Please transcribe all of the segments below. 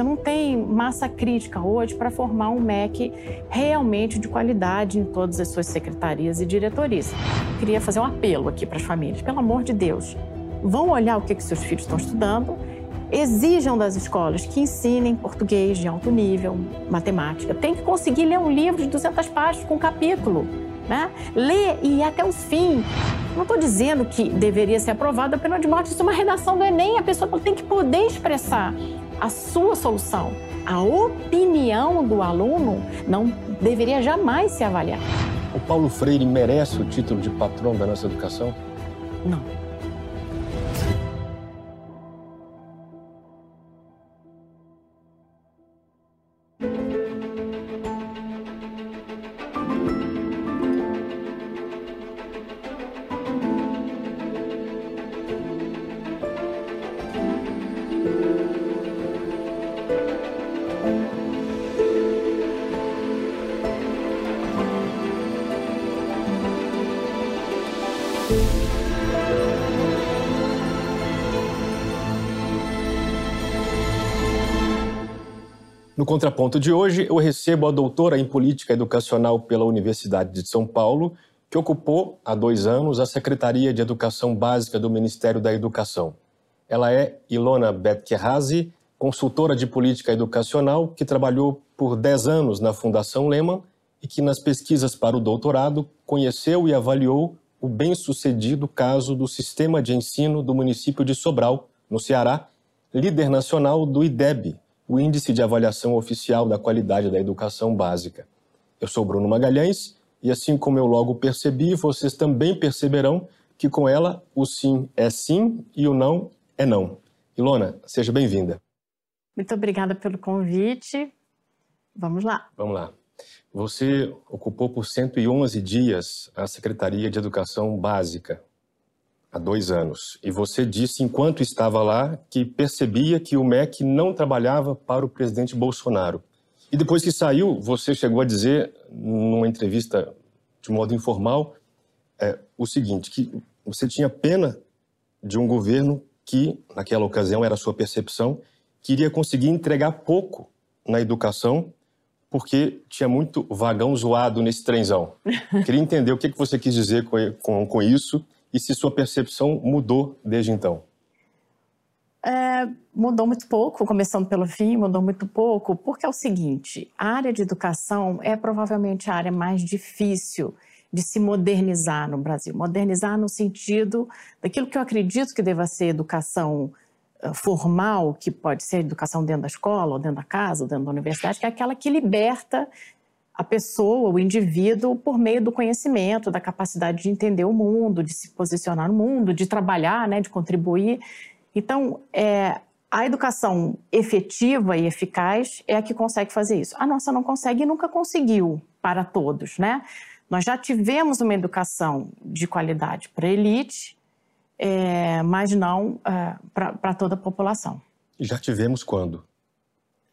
Você não tem massa crítica hoje para formar um MEC realmente de qualidade em todas as suas secretarias e diretorias. Queria fazer um apelo aqui para as famílias, pelo amor de Deus, vão olhar o que, que seus filhos estão estudando, exijam das escolas que ensinem português de alto nível, matemática. Tem que conseguir ler um livro de 200 páginas com um capítulo né? Ler e ir até o fim. Não estou dizendo que deveria ser aprovada a pena de morte, isso é uma redação do Enem, a pessoa tem que poder expressar a sua solução. A opinião do aluno não deveria jamais ser avaliada. O Paulo Freire merece o título de patrão da nossa educação? Não. Contraponto de hoje, eu recebo a doutora em Política Educacional pela Universidade de São Paulo, que ocupou há dois anos a Secretaria de Educação Básica do Ministério da Educação. Ela é Ilona Betkerhazy, consultora de política educacional, que trabalhou por dez anos na Fundação Lehman e que, nas pesquisas para o doutorado, conheceu e avaliou o bem-sucedido caso do sistema de ensino do município de Sobral, no Ceará, líder nacional do IDEB, o Índice de Avaliação Oficial da Qualidade da Educação Básica. Eu sou Bruno Magalhães e, assim como eu logo percebi, vocês também perceberão que com ela o sim é sim e o não é não. Ilona, seja bem-vinda. Muito obrigada pelo convite. Vamos lá. Vamos lá. Você ocupou por 111 dias a Secretaria de Educação Básica há dois anos. E você disse, enquanto estava lá, que percebia que o MEC não trabalhava para o presidente Bolsonaro. E depois que saiu, você chegou a dizer, numa entrevista de modo informal, é, o seguinte: que você tinha pena de um governo que, naquela ocasião, era a sua percepção, queria conseguir entregar pouco na educação porque tinha muito vagão zoado nesse trenzão. Queria entender o que você quis dizer com, com, com isso e se sua percepção mudou desde então. É, mudou muito pouco, começando pelo fim, mudou muito pouco, porque é o seguinte: a área de educação é provavelmente a área mais difícil de se modernizar no Brasil. Modernizar no sentido daquilo que eu acredito que deva ser educação uh, formal, que pode ser educação dentro da escola, ou dentro da casa, ou dentro da universidade, que é aquela que liberta a pessoa, o indivíduo, por meio do conhecimento, da capacidade de entender o mundo, de se posicionar no mundo, de trabalhar, né, de contribuir. Então, é, a educação efetiva e eficaz é a que consegue fazer isso. A nossa não consegue e nunca conseguiu para todos, né? Nós já tivemos uma educação de qualidade para a elite, é, mas não é, para toda a população. Já tivemos quando?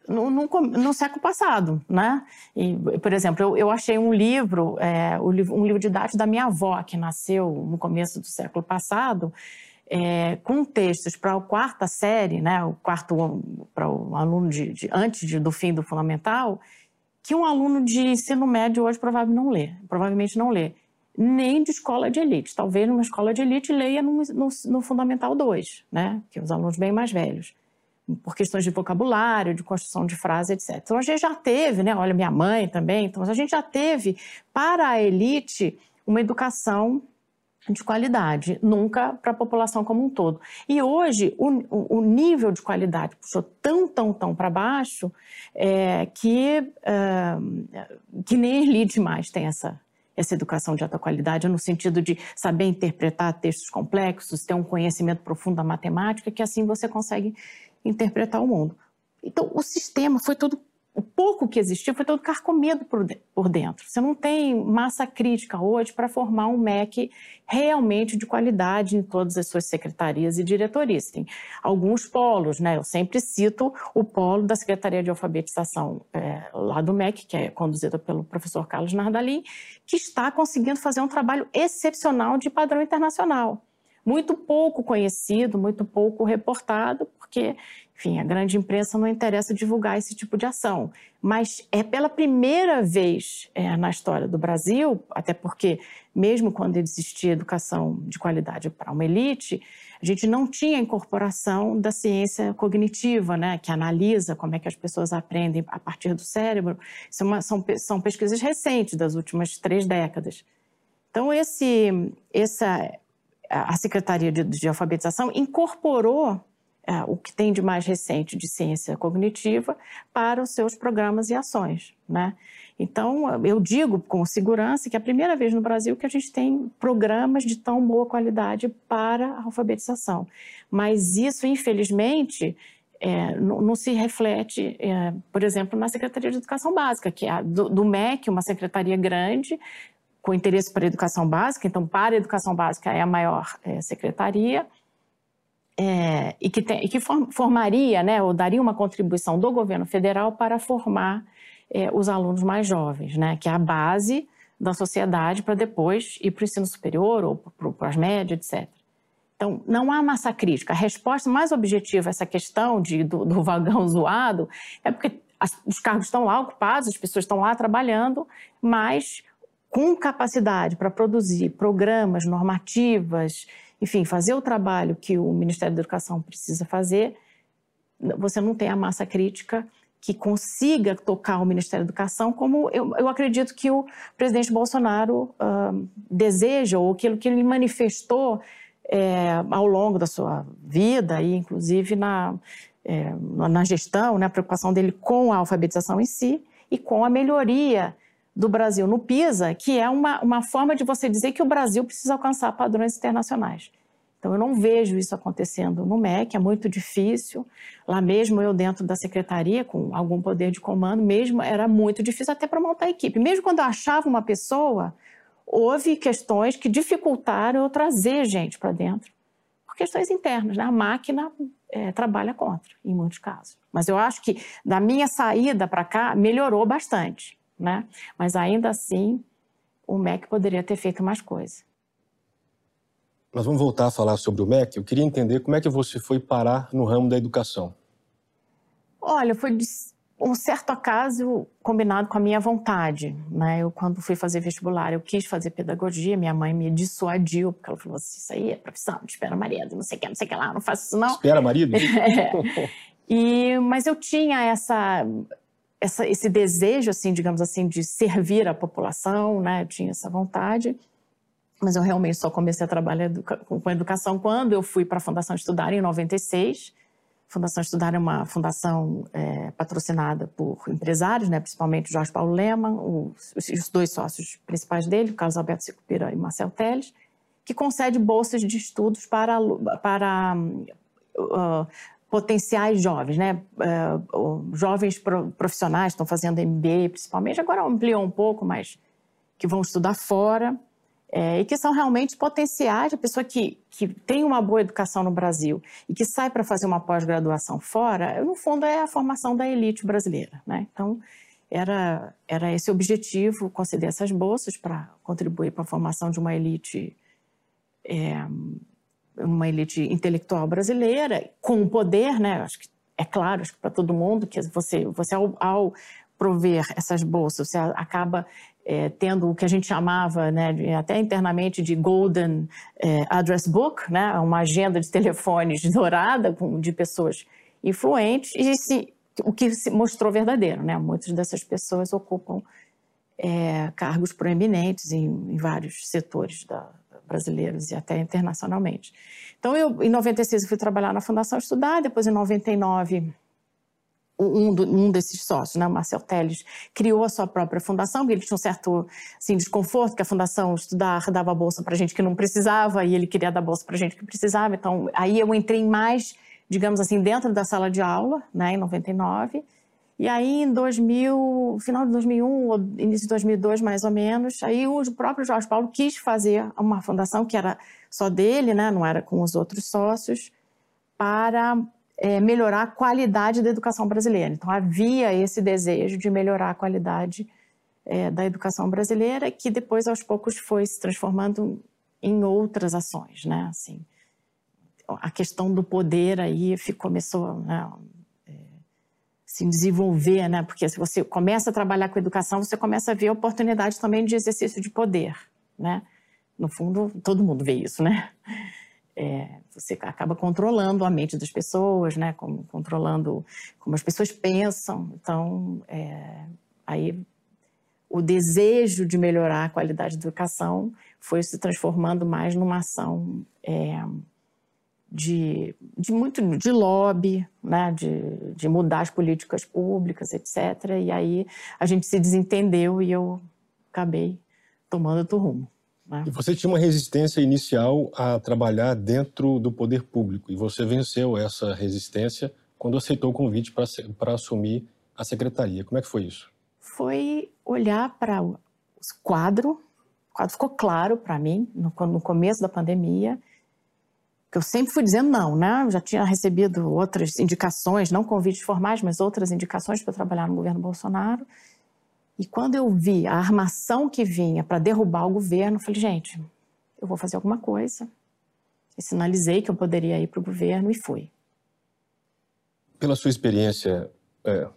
No, no, no, século passado, né? E, por exemplo, eu, eu achei um livro, é, um livro didático da minha avó, que nasceu no começo do século passado, é, com textos para a quarta série, né? O quarto para o aluno de, de antes de, do fim do fundamental, que um aluno de ensino médio hoje provavelmente não lê, provavelmente não lê, nem de escola de elite. Talvez numa escola de elite leia no, no, no fundamental 2, né? Que é os alunos bem mais velhos por questões de vocabulário, de construção de frase, etc. Então a gente já teve, né? Olha, minha mãe também. Então a gente já teve para a elite uma educação de qualidade, nunca para a população como um todo. E hoje o, o nível de qualidade puxou tão, tão, tão para baixo é, que, é, que nem elite mais tem essa, essa educação de alta qualidade, no sentido de saber interpretar textos complexos, ter um conhecimento profundo da matemática, que assim você consegue interpretar o mundo. Então, o sistema foi todo o pouco que existiu foi todo carcomido por dentro. Você não tem massa crítica hoje para formar um MEC realmente de qualidade em todas as suas secretarias e diretorias. Tem alguns polos, né? Eu sempre cito o polo da Secretaria de Alfabetização é, lá do MEC, que é conduzida pelo professor Carlos Nardalim, que está conseguindo fazer um trabalho excepcional de padrão internacional. Muito pouco conhecido, muito pouco reportado, porque, enfim, a grande imprensa não interessa divulgar esse tipo de ação. Mas é pela primeira vez é, na história do Brasil, até porque, mesmo quando existia educação de qualidade para uma elite, a gente não tinha incorporação da ciência cognitiva, né, que analisa como é que as pessoas aprendem a partir do cérebro. É uma, são, são pesquisas recentes, das últimas três décadas. Então, esse, essa, a Secretaria de, de Alfabetização incorporou é, o que tem de mais recente de ciência cognitiva para os seus programas e ações. Né? Então, eu digo com segurança que é a primeira vez no Brasil que a gente tem programas de tão boa qualidade para a alfabetização. Mas isso, infelizmente, é, não, não, se reflete, é, por exemplo, na Secretaria de Educação Básica, que é do, do, MEC, uma secretaria grande, com interesse para a educação básica, então, para a educação básica é a maior é, secretaria, é, e que, tem, e que formaria, né, ou daria uma contribuição do governo federal para formar é, os alunos mais jovens, né, que é a base da sociedade para depois ir para o ensino superior ou para as médias, etc. Então, não há massa crítica. A resposta mais objetiva a essa questão de, do, do vagão zoado é porque as, os cargos estão lá ocupados, as pessoas estão lá trabalhando, mas com capacidade para produzir programas, normativas, enfim, fazer o trabalho que o Ministério da Educação precisa fazer, você não tem a massa crítica que consiga tocar o Ministério da Educação, como eu, eu acredito que o presidente Bolsonaro uh, deseja, ou aquilo que ele manifestou é, ao longo da sua vida, e inclusive na, é, na gestão, né, a preocupação dele com a alfabetização em si e com a melhoria do Brasil no PISA, que é uma, uma forma de você dizer que o Brasil precisa alcançar padrões internacionais. Então, eu não vejo isso acontecendo no MEC, é muito difícil. Lá mesmo, eu dentro da secretaria, com algum poder de comando, mesmo era muito difícil até para montar a equipe. Mesmo quando eu achava uma pessoa, houve questões que dificultaram eu trazer gente para dentro, por questões internas. Né? A máquina é, trabalha contra, em muitos casos. Mas eu acho que, da minha saída para cá, melhorou bastante. Né? Mas ainda assim, o MEC poderia ter feito mais coisa. Nós vamos voltar a falar sobre o MEC. Eu queria entender como é que você foi parar no ramo da educação. Olha, foi um certo acaso combinado com a minha vontade. Né? Eu, quando fui fazer vestibular, eu quis fazer pedagogia, minha mãe me dissuadiu, porque ela falou assim, isso aí é profissão, espera marido, não sei o que, não sei o que lá, não faço isso não. Espera marido? é. E, mas eu tinha essa, essa, esse desejo, assim, digamos assim, de servir a população, né? Tinha essa vontade mas eu realmente só comecei a trabalhar com educação quando eu fui para a Fundação Estudar em 96. A Fundação Estudar é uma fundação é, patrocinada por empresários, né, principalmente Jorge Paulo Lema, os, os, dois sócios principais dele, Carlos Alberto Sicupira e Marcel Teles, que concede bolsas de estudos para, para uh, potenciais jovens, né? Uh, jovens profissionais estão fazendo MBA principalmente, agora ampliou um pouco, mas que vão estudar fora é, e que são realmente potenciais, a pessoa que, que tem uma boa educação no Brasil e que sai para fazer uma pós-graduação fora, no fundo é a formação da elite brasileira. Né? Então, era, era esse o objetivo, conceder essas bolsas para contribuir para a formação de uma elite, é, uma elite intelectual brasileira, com o poder, né? acho que é claro, acho que para todo mundo, que você, você ao, ao prover essas bolsas, você acaba é, tendo o que a gente chamava, né, até internamente, de Golden é, Address Book, né, uma agenda de telefones dourada com, de pessoas influentes, e se, o que se mostrou verdadeiro. Né? Muitas dessas pessoas ocupam é, cargos proeminentes em, em vários setores da, brasileiros e até internacionalmente. Então, eu, em 96, eu fui trabalhar na Fundação Estudar, depois, em 99 um, um, desses sócios, né, o Marcel Teles, criou a sua própria fundação, porque ele tinha um certo assim, desconforto que a fundação estudar dava bolsa para gente que não precisava e ele queria dar bolsa para gente que precisava. Então, aí eu entrei mais, digamos assim, dentro da sala de aula, né, em 99. E aí, em 2000, final de 2001 ou início de 2002, mais ou menos, aí o próprio Jorge Paulo quis fazer uma fundação que era só dele, né, não era com os outros sócios, para é, melhorar a qualidade da educação brasileira. Então, havia esse desejo de melhorar a qualidade é, da educação brasileira, que depois, aos poucos, foi se transformando em outras ações, né? Assim, a questão do poder aí começou né, se desenvolver, né? Porque se você começa a trabalhar com educação, você começa a ver oportunidades também de exercício de poder, né? No fundo, todo mundo vê isso, né? É, você acaba controlando a mente das pessoas, né? Como, controlando como as pessoas pensam. Então, é, aí o desejo de melhorar a qualidade da educação foi se transformando mais numa ação é, de, de muito de lobby, né, de, de mudar as políticas públicas, etc. E aí a gente se desentendeu e eu acabei tomando outro rumo. Né? E você tinha uma resistência inicial a trabalhar dentro do poder público e você venceu essa resistência quando aceitou o convite para assumir a secretaria. Como é que foi isso? Foi olhar para o quadro quadro ficou claro para mim no, no, começo da pandemia, que eu sempre fui dizendo não, né? Eu já tinha recebido outras indicações, não convites formais, mas outras indicações para trabalhar no governo Bolsonaro. E quando eu vi a armação que vinha para derrubar o governo, eu falei, gente, eu vou fazer alguma coisa. E sinalizei que eu poderia ir para o governo e fui. Pela sua experiência, é,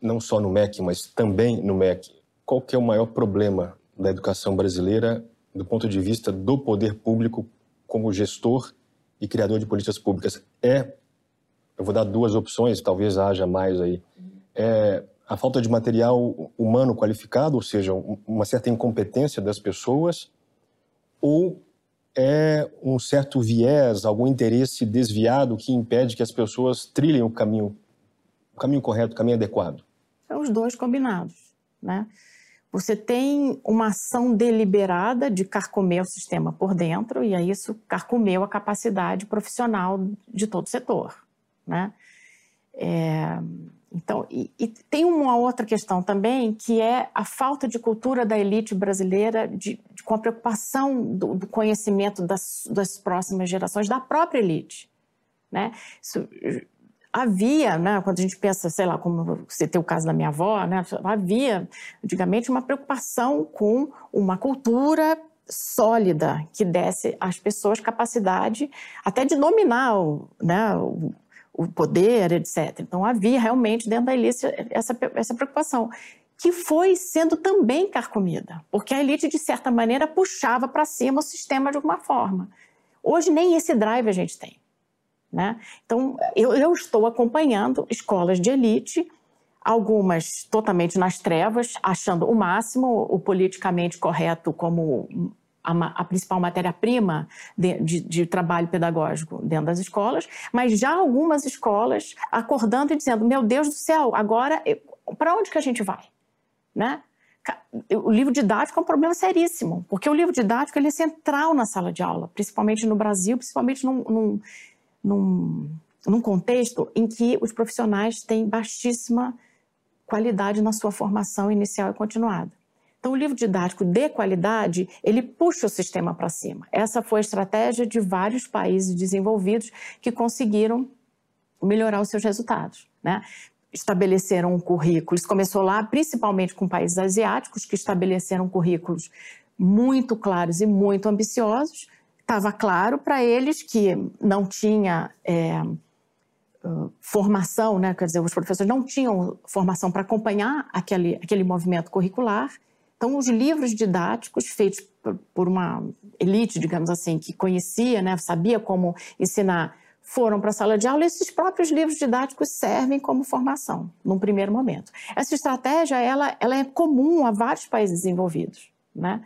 não só no MEC, mas também no MEC, qual que é o maior problema da educação brasileira do ponto de vista do poder público como gestor e criador de políticas públicas é, eu vou dar duas opções, talvez haja mais aí, é a falta de material humano qualificado, ou seja, uma certa incompetência das pessoas, ou é um certo viés, algum interesse desviado que impede que as pessoas trilhem o caminho, o caminho correto, o caminho adequado? São os dois combinados, né? Você tem uma ação deliberada de carcomer o sistema por dentro, e aí isso carcomeu a capacidade profissional de todo o setor. Né? É, então, e, e, tem uma outra questão também, que é a falta de cultura da elite brasileira de, de com a preocupação do, do conhecimento das, das, próximas gerações, da própria elite. Né? Isso havia, né, quando a gente pensa, sei lá, como você tem o caso da minha avó, né, havia antigamente uma preocupação com uma cultura sólida que desse às pessoas capacidade até de dominar o, né, o, o poder, etc. Então havia realmente dentro da elite essa, essa preocupação que foi sendo também carcomida, porque a elite de certa maneira puxava para cima o sistema de alguma forma. Hoje nem esse drive a gente tem. Né? Então, eu, eu estou acompanhando escolas de elite, algumas totalmente nas trevas, achando o máximo o politicamente correto como a, a principal matéria-prima de, de, de, trabalho pedagógico dentro das escolas, mas já algumas escolas acordando e dizendo: meu Deus do céu, agora para onde que a gente vai? Né? O livro didático é um problema seríssimo, porque o livro didático ele é central na sala de aula, principalmente no Brasil, principalmente num, num num, num contexto em que os profissionais têm baixíssima qualidade na sua formação inicial e continuada. Então, o livro didático de qualidade, ele puxa o sistema para cima. Essa foi a estratégia de vários países desenvolvidos que conseguiram melhorar os seus resultados. Né? Estabeleceram um currículo, começou lá principalmente com países asiáticos, que estabeleceram currículos muito claros e muito ambiciosos, estava claro para eles que não tinha é, formação, né? quer dizer, os professores não tinham formação para acompanhar aquele, aquele movimento curricular. Então, os livros didáticos feitos por uma elite, digamos assim, que conhecia, né, sabia como ensinar, foram para a sala de aula. E esses próprios livros didáticos servem como formação, num primeiro momento. Essa estratégia, ela, ela é comum a vários países desenvolvidos, né?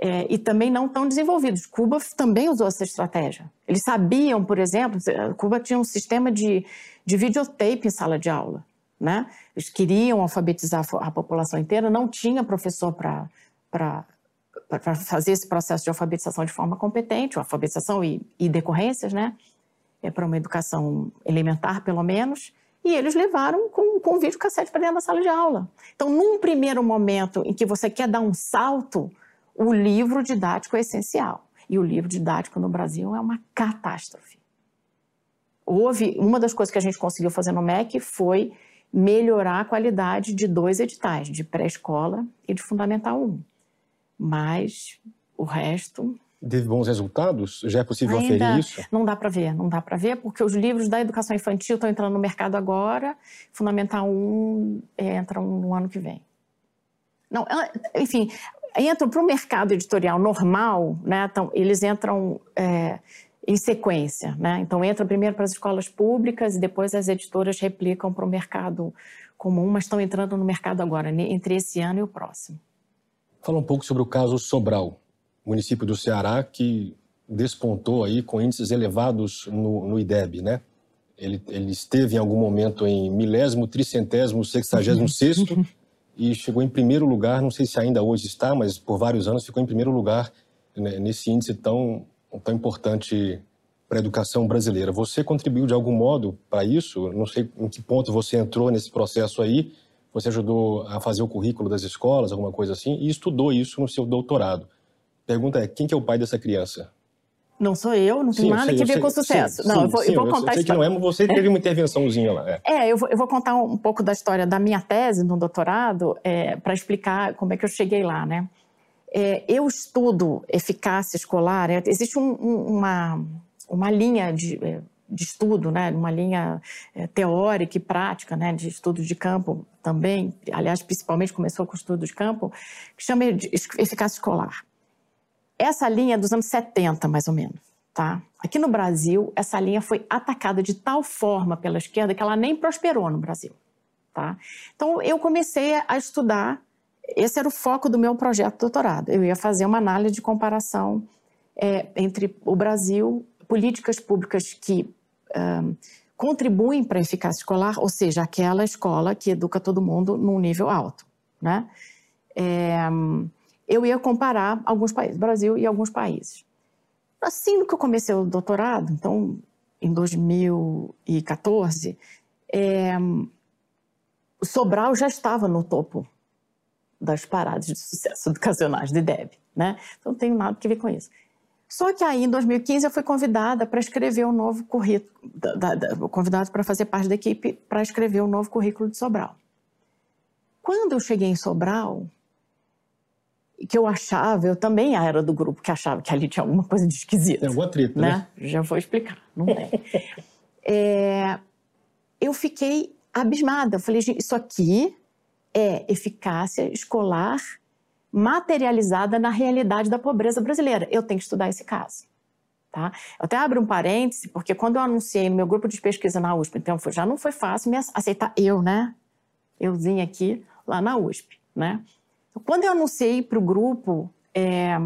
É, e também não tão desenvolvidos. Cuba também usou essa estratégia. Eles sabiam, por exemplo, Cuba tinha um sistema de, de videotape em sala de aula. Né? Eles queriam alfabetizar a população inteira, não tinha professor para fazer esse processo de alfabetização de forma competente, alfabetização e, e decorrências, né? É para uma educação elementar, pelo menos. E eles levaram com, com vídeo cassete para dentro da sala de aula. Então, num primeiro momento em que você quer dar um salto, o livro didático é essencial. E o livro didático no Brasil é uma catástrofe. Houve, uma das coisas que a gente conseguiu fazer no MEC foi melhorar a qualidade de dois editais, de pré-escola e de Fundamental 1. Mas o resto Teve bons resultados? Já é possível Ainda aferir isso? Não dá para ver, não dá para ver, porque os livros da educação infantil estão entrando no mercado agora, Fundamental 1 é, entram no ano que vem. Não, enfim, entram para o mercado editorial normal, né? Então, eles entram é, em sequência, né? Então, entra primeiro para as escolas públicas e depois as editoras replicam para o mercado comum, mas estão entrando no mercado agora, entre esse ano e o próximo. Fala um pouco sobre o caso Sobral, município do Ceará que despontou aí com índices elevados no, no IDEB, né? Ele, ele, esteve em algum momento em milésimo, tricentésimo, sexagésimo sexto e chegou em primeiro lugar, não sei se ainda hoje está, mas por vários anos ficou em primeiro lugar né, nesse índice tão, tão importante para a educação brasileira. Você contribuiu de algum modo para isso? Não sei em que ponto você entrou nesse processo aí. Você ajudou a fazer o currículo das escolas, alguma coisa assim, e estudou isso no seu doutorado. Pergunta é, quem que é o pai dessa criança? Não sou eu, não tem nada a ver com sucesso. Sim, não, sim, eu vou, sim, eu vou contar eu sei que não é, mas você teve uma intervençãozinha lá. É, é eu, vou, eu, vou, contar um pouco da história da minha tese no doutorado é, para explicar como é que eu cheguei lá, né? É, eu estudo eficácia escolar, é, existe um, um, uma, uma linha de, é, de estudo, né, uma linha é, teórica e prática, né, de estudo de campo também, aliás, principalmente começou com o estudo de campo, que chama de eficácia escolar. Essa linha é dos anos 70, mais ou menos. Tá? Aqui no Brasil, essa linha foi atacada de tal forma pela esquerda que ela nem prosperou no Brasil. Tá? Então, eu comecei a estudar, esse era o foco do meu projeto de doutorado. Eu ia fazer uma análise de comparação é, entre o Brasil, políticas públicas que um, contribuem para a eficácia escolar, ou seja, aquela escola que educa todo mundo num nível alto. Né? É, eu ia comparar alguns países, Brasil e alguns países. Assim que eu comecei o doutorado, então, em 2014, é, Sobral já estava no topo das paradas de sucesso educacionais de DEB, né? Então, não tenho nada que ver com isso. Só que aí, em 2015, eu fui convidada para escrever um novo currículo, convidada para fazer parte da equipe para escrever um novo currículo de Sobral. Quando eu cheguei em Sobral, que eu achava, eu também era do grupo que achava que ali tinha alguma coisa de esquisito. É alguma treta, né? né? Já vou explicar, não tem. é, eu fiquei abismada. Eu falei, gente, isso aqui é eficácia escolar materializada na realidade da pobreza brasileira. Eu tenho que estudar esse caso. Tá? Eu até abro um parêntese, porque quando eu anunciei no meu grupo de pesquisa na USP, então já não foi fácil me aceitar eu, né? Euzinha aqui, lá na USP, né? Quando eu anunciei para o grupo é,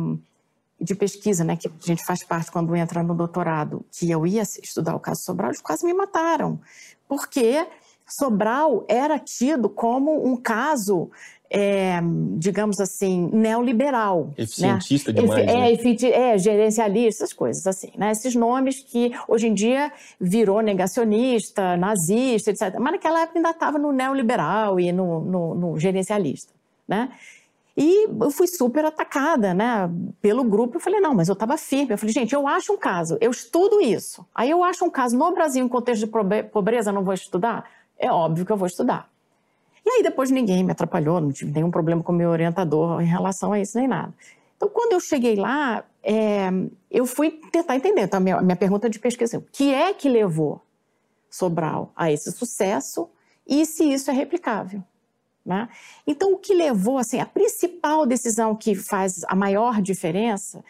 de pesquisa, né, que a gente faz parte quando entra no doutorado, que eu ia estudar o caso Sobral, eles quase me mataram. Porque Sobral era tido como um caso é, digamos assim, neoliberal. Né? Eficientista né? demais, é, né? é, gerencialista, essas coisas assim, né? Esses nomes que hoje em dia virou negacionista, nazista, etc. Mas naquela época ainda estava no neoliberal e no, no, no gerencialista, né? E eu fui super atacada, né, pelo grupo. Eu falei, não, mas eu estava firme. Eu falei, gente, eu acho um caso, eu estudo isso. Aí eu acho um caso no Brasil, em contexto de pobreza, não vou estudar? É óbvio que eu vou estudar. E aí depois ninguém me atrapalhou, não tive nenhum problema com o meu orientador em relação a isso, nem nada. Então, quando eu cheguei lá, é, eu fui tentar entender. Então, a minha, minha pergunta de pesquisa, o que é que levou Sobral a esse sucesso e se isso é replicável? Né? Então, o que levou, assim, a principal decisão que faz a maior diferença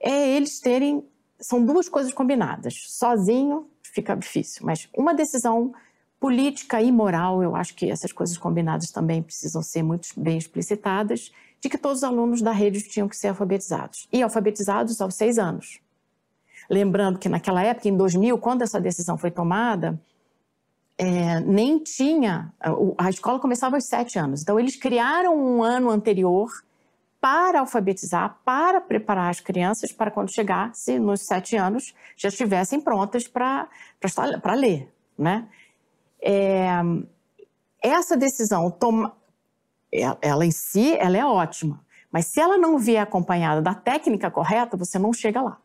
é eles terem. São duas coisas combinadas. Sozinho fica difícil, mas uma decisão política e moral, eu acho que essas coisas combinadas também precisam ser muito bem explicitadas, de que todos os alunos da rede tinham que ser alfabetizados. E alfabetizados aos seis anos. Lembrando que naquela época, em 2000, quando essa decisão foi tomada, é, nem tinha. A escola começava aos sete anos. Então, eles criaram um ano anterior para alfabetizar, para preparar as crianças para quando chegasse nos sete anos já estivessem prontas para ler, né? É, essa decisão toma, ela em si, ela é ótima, mas se ela não vier acompanhada da técnica correta, você não chega lá.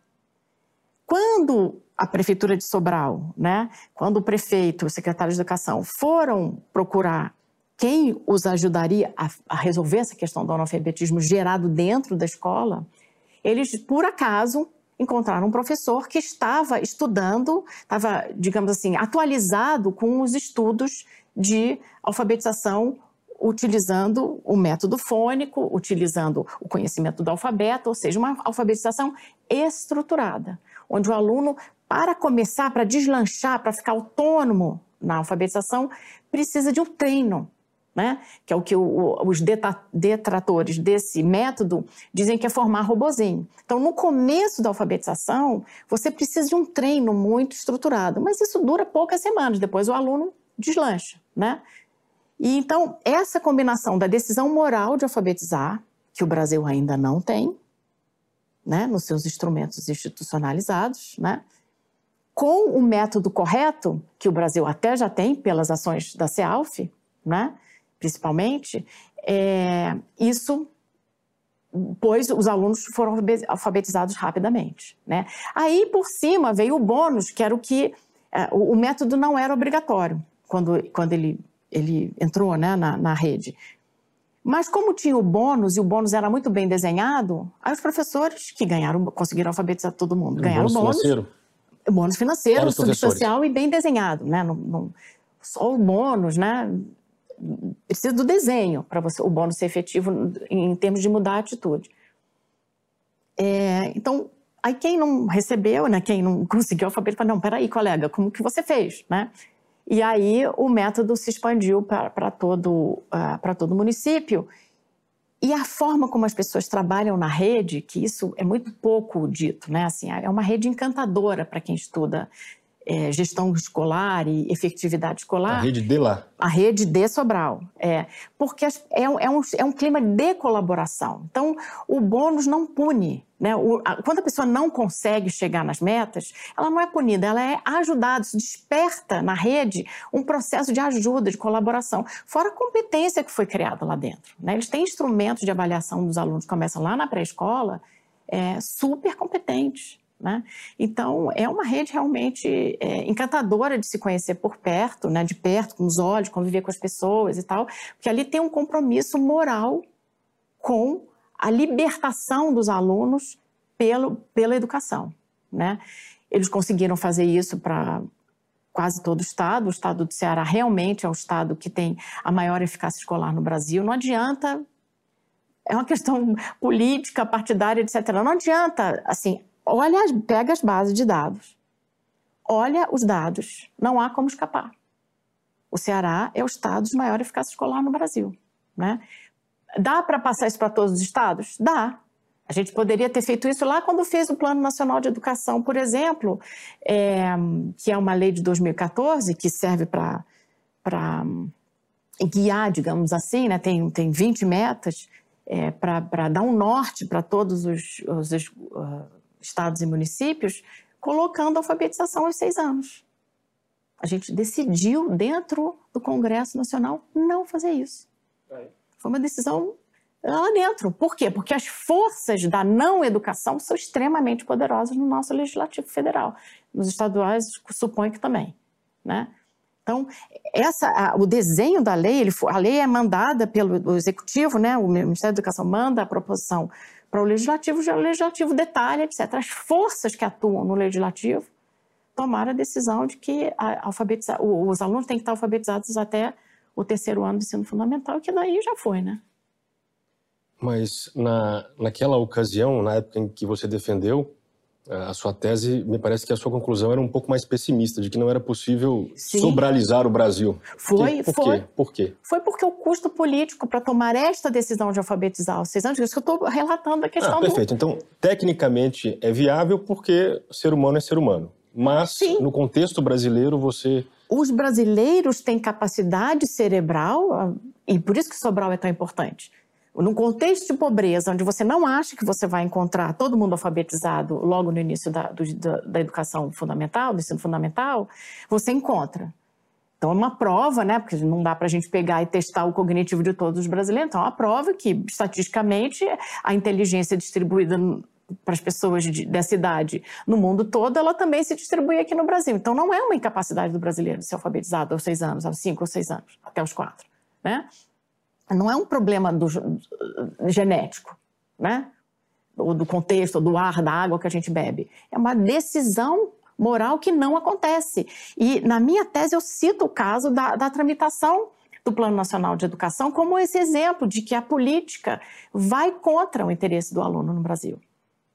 Quando a prefeitura de Sobral, né, quando o prefeito, o secretário de educação foram procurar quem os ajudaria a, a resolver essa questão do analfabetismo gerado dentro da escola, Eles, por acaso, encontraram um professor que estava estudando, estava, digamos assim, atualizado com os estudos de alfabetização utilizando o método fônico, utilizando o conhecimento do alfabeto, ou seja, uma alfabetização estruturada, onde o aluno, para começar, para deslanchar, para ficar autônomo na alfabetização, precisa de um treino, né? que é o que o, os detratores desse método dizem que é formar robozinho. Então, no começo da alfabetização, você precisa de um treino muito estruturado, mas isso dura poucas semanas, depois o aluno deslancha. Né? E então, essa combinação da decisão moral de alfabetizar, que o Brasil ainda não tem, né, nos seus instrumentos institucionalizados, né, com o método correto, que o Brasil até já tem pelas ações da CEALF, né, principalmente, é, isso pois os alunos foram alfabetizados rapidamente. Né? Aí, por cima, veio o bônus, que era o que é, o método não era obrigatório quando, quando ele, ele entrou né, na, na rede. Mas como tinha o bônus, e o bônus era muito bem desenhado, aí os professores que ganharam, conseguiram alfabetizar todo mundo, ganharam bônus. bônus financeiro. Bônus financeiro, substancial e bem desenhado. Né? Não, não, só o bônus, né? Precisa do desenho para o bônus ser efetivo em termos de mudar a atitude. É, então, aí quem não recebeu, né, quem não conseguiu alfabetizar, não, peraí, colega, como que você fez, né? E aí o método se expandiu para todo, uh, todo o município. E a forma como as pessoas trabalham na rede, que isso é muito pouco dito, né? Assim, é uma rede encantadora para quem estuda é, gestão escolar e efetividade escolar. A rede de lá. A rede de Sobral. É, porque é, é, um, é um clima de colaboração. Então, o bônus não pune. Né? O, a, quando a pessoa não consegue chegar nas metas, ela não é punida, ela é ajudada. Isso desperta na rede um processo de ajuda, de colaboração. Fora a competência que foi criada lá dentro. Né? Eles têm instrumentos de avaliação dos alunos que começam lá na pré-escola é, super competentes. Né? Então, é uma rede realmente é, encantadora de se conhecer por perto, né? de perto, com os olhos, conviver com as pessoas e tal, porque ali tem um compromisso moral com a libertação dos alunos pelo, pela educação. Né? Eles conseguiram fazer isso para quase todo o estado. O estado do Ceará realmente é o estado que tem a maior eficácia escolar no Brasil. Não adianta é uma questão política, partidária, etc. Não adianta, assim, olha, pega as bases de dados, olha os dados, não há como escapar. O Ceará é o estado de maior eficácia escolar no Brasil. Né? Dá para passar isso para todos os estados? Dá. A gente poderia ter feito isso lá quando fez o Plano Nacional de Educação, por exemplo, é, que é uma lei de 2014 que serve para guiar, digamos assim, né? tem, tem 20 metas é, para dar um norte para todos os, os uh, estados e municípios, colocando a alfabetização aos seis anos. A gente decidiu, dentro do Congresso Nacional, não fazer isso. Foi uma decisão lá dentro. Por quê? Porque as forças da não educação são extremamente poderosas no nosso legislativo federal. Nos estaduais, suponho que também. Né? Então, essa, a, o desenho da lei, ele, a lei é mandada pelo executivo, né? o Ministério da Educação manda a proposição para o legislativo, o legislativo detalha, etc. As forças que atuam no legislativo tomaram a decisão de que a os alunos têm que estar alfabetizados até o terceiro ano do ensino fundamental, que daí já foi, né? Mas na, naquela ocasião, na época em que você defendeu, a sua tese, me parece que a sua conclusão era um pouco mais pessimista, de que não era possível Sim. sobralizar o Brasil. Foi, por foi. Quê? Por quê? Foi porque o custo político para tomar esta decisão de alfabetizar os seis anos, isso que eu estou relatando a questão ah, perfeito. Do... Então, tecnicamente é viável porque ser humano é ser humano. Mas, Sim. no contexto brasileiro, você... Os brasileiros têm capacidade cerebral, ah, e por isso que Sobral é tão importante num contexto de pobreza, onde você não acha que você vai encontrar todo mundo alfabetizado logo no início da, do, da, da, educação fundamental, do ensino fundamental, você encontra. Então, é uma prova, né? Porque não dá para a gente pegar e testar o cognitivo de todos os brasileiros. Então, é uma prova que, estatisticamente, a inteligência distribuída para as pessoas de, dessa idade no mundo todo, ela também se distribui aqui no Brasil. Então, não é uma incapacidade do brasileiro de ser alfabetizado aos seis anos, aos cinco ou seis anos, até os quatro, né? não é um problema do, genético, né? ou do contexto, ou do ar, da água que a gente bebe. É uma decisão moral que não acontece. E na minha tese eu cito o caso da, da tramitação do Plano Nacional de Educação como esse exemplo de que a política vai contra o interesse do aluno no Brasil.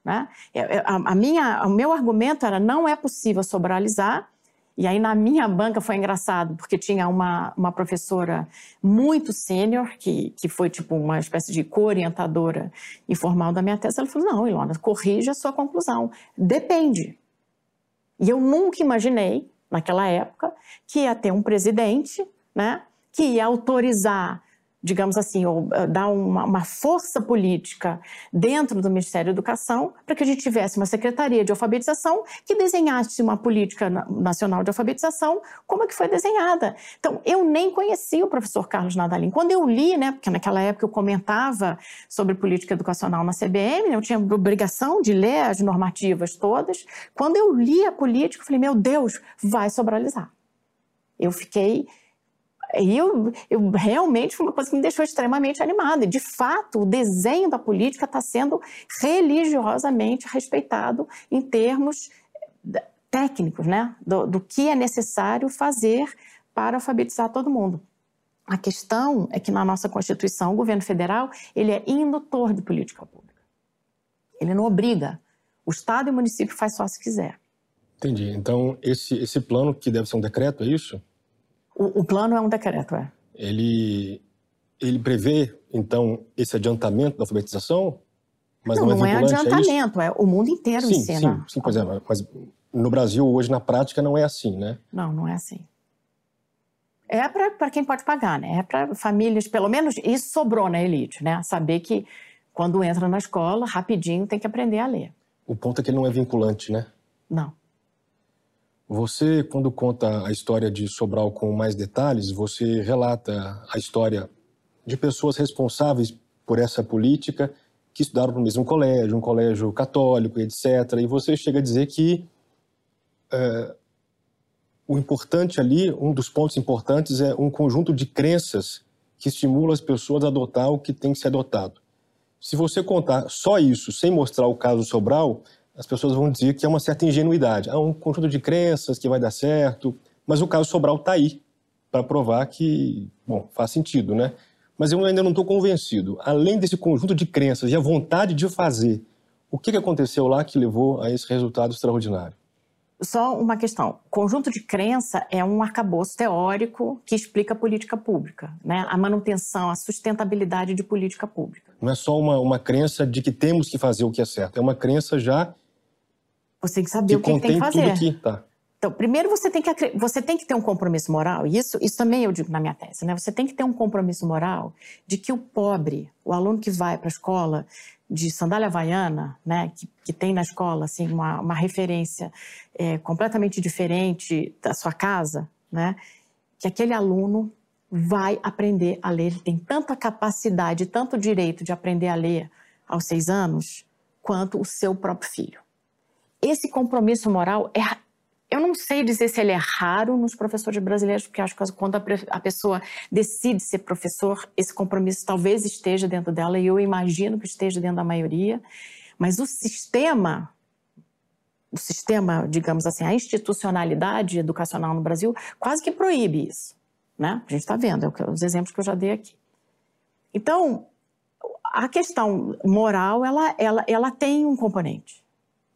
Né? É, é, a, a minha, o meu argumento era não é possível sobralizar e aí, na minha banca, foi engraçado, porque tinha uma, uma professora muito sênior, que, que foi tipo uma espécie de co-orientadora informal da minha tese. Ela falou: Não, Ilona, corrija a sua conclusão. Depende. E eu nunca imaginei, naquela época, que ia ter um presidente né, que ia autorizar digamos assim, ou eh, dar uma, uma, força política dentro do Ministério da Educação para que a gente tivesse uma secretaria de alfabetização que desenhasse uma política nacional de alfabetização como é que foi desenhada. Então, eu nem conhecia o professor Carlos Nadalim. Quando eu li, né, porque naquela época eu comentava sobre política educacional na CBM, né, eu tinha obrigação de ler as normativas todas. Quando eu li a política, eu falei, meu Deus, vai sobralizar. Eu fiquei eu, eu realmente foi uma coisa que me deixou extremamente animada. De fato, o desenho da política está sendo religiosamente respeitado em termos eh, técnicos, né? Do, do que é necessário fazer para alfabetizar todo mundo. A questão é que na nossa Constituição, o governo federal ele é indutor de política pública. Ele não obriga. O Estado e o município faz só se quiser. Entendi. Então, esse, esse plano que deve ser um decreto, é isso? O, o plano é um decreto, é. Ele, ele prevê, então, esse adiantamento da alfabetização? Mas não, não, é, não é adiantamento, é, é, o mundo inteiro sim, ensina. Sim, sim, pois é, mas no Brasil hoje, na prática, não é assim, né? Não, não é assim. É para quem pode pagar, né? É para famílias, pelo menos isso sobrou na elite, né? Saber que quando entra na escola, rapidinho tem que aprender a ler. O ponto é que ele não é vinculante, né? Não. Você, quando conta a história de Sobral com mais detalhes, você relata a história de pessoas responsáveis por essa política que estudaram no mesmo colégio, um colégio católico, etc. E você chega a dizer que é, o importante ali, um dos pontos importantes é um conjunto de crenças que estimula as pessoas a adotar o que tem que ser adotado. Se você contar só isso, sem mostrar o caso Sobral, as pessoas vão dizer que é uma certa ingenuidade. Há um conjunto de crenças que vai dar certo, mas o caso Sobral está aí para provar que, bom, faz sentido, né? Mas eu ainda não estou convencido. Além desse conjunto de crenças e a vontade de fazer, o que aconteceu lá que levou a esse resultado extraordinário? Só uma questão. Conjunto de crença é um arcabouço teórico que explica a política pública, né? a manutenção, a sustentabilidade de política pública. Não é só uma, uma crença de que temos que fazer o que é certo, é uma crença já você tem que saber que o que, que tem que fazer. Tudo aqui, tá. Então, primeiro você tem, que, você tem que ter um compromisso moral, e isso, isso também eu digo na minha tese, né? Você tem que ter um compromisso moral de que o pobre, o aluno que vai para a escola de sandália havaiana, né, que, que tem na escola assim, uma, uma referência é, completamente diferente da sua casa, né, que aquele aluno vai aprender a ler, ele tem tanta capacidade, tanto direito de aprender a ler aos seis anos, quanto o seu próprio filho esse compromisso moral é eu não sei dizer se ele é raro nos professores brasileiros, porque acho que quando a pessoa decide ser professor, esse compromisso talvez esteja dentro dela, e eu imagino que esteja dentro da maioria. Mas o sistema, o sistema, digamos assim, a institucionalidade educacional no Brasil quase que proíbe isso. Né? A gente está vendo, é os exemplos que eu já dei aqui. Então, a questão moral, ela, ela, ela tem um componente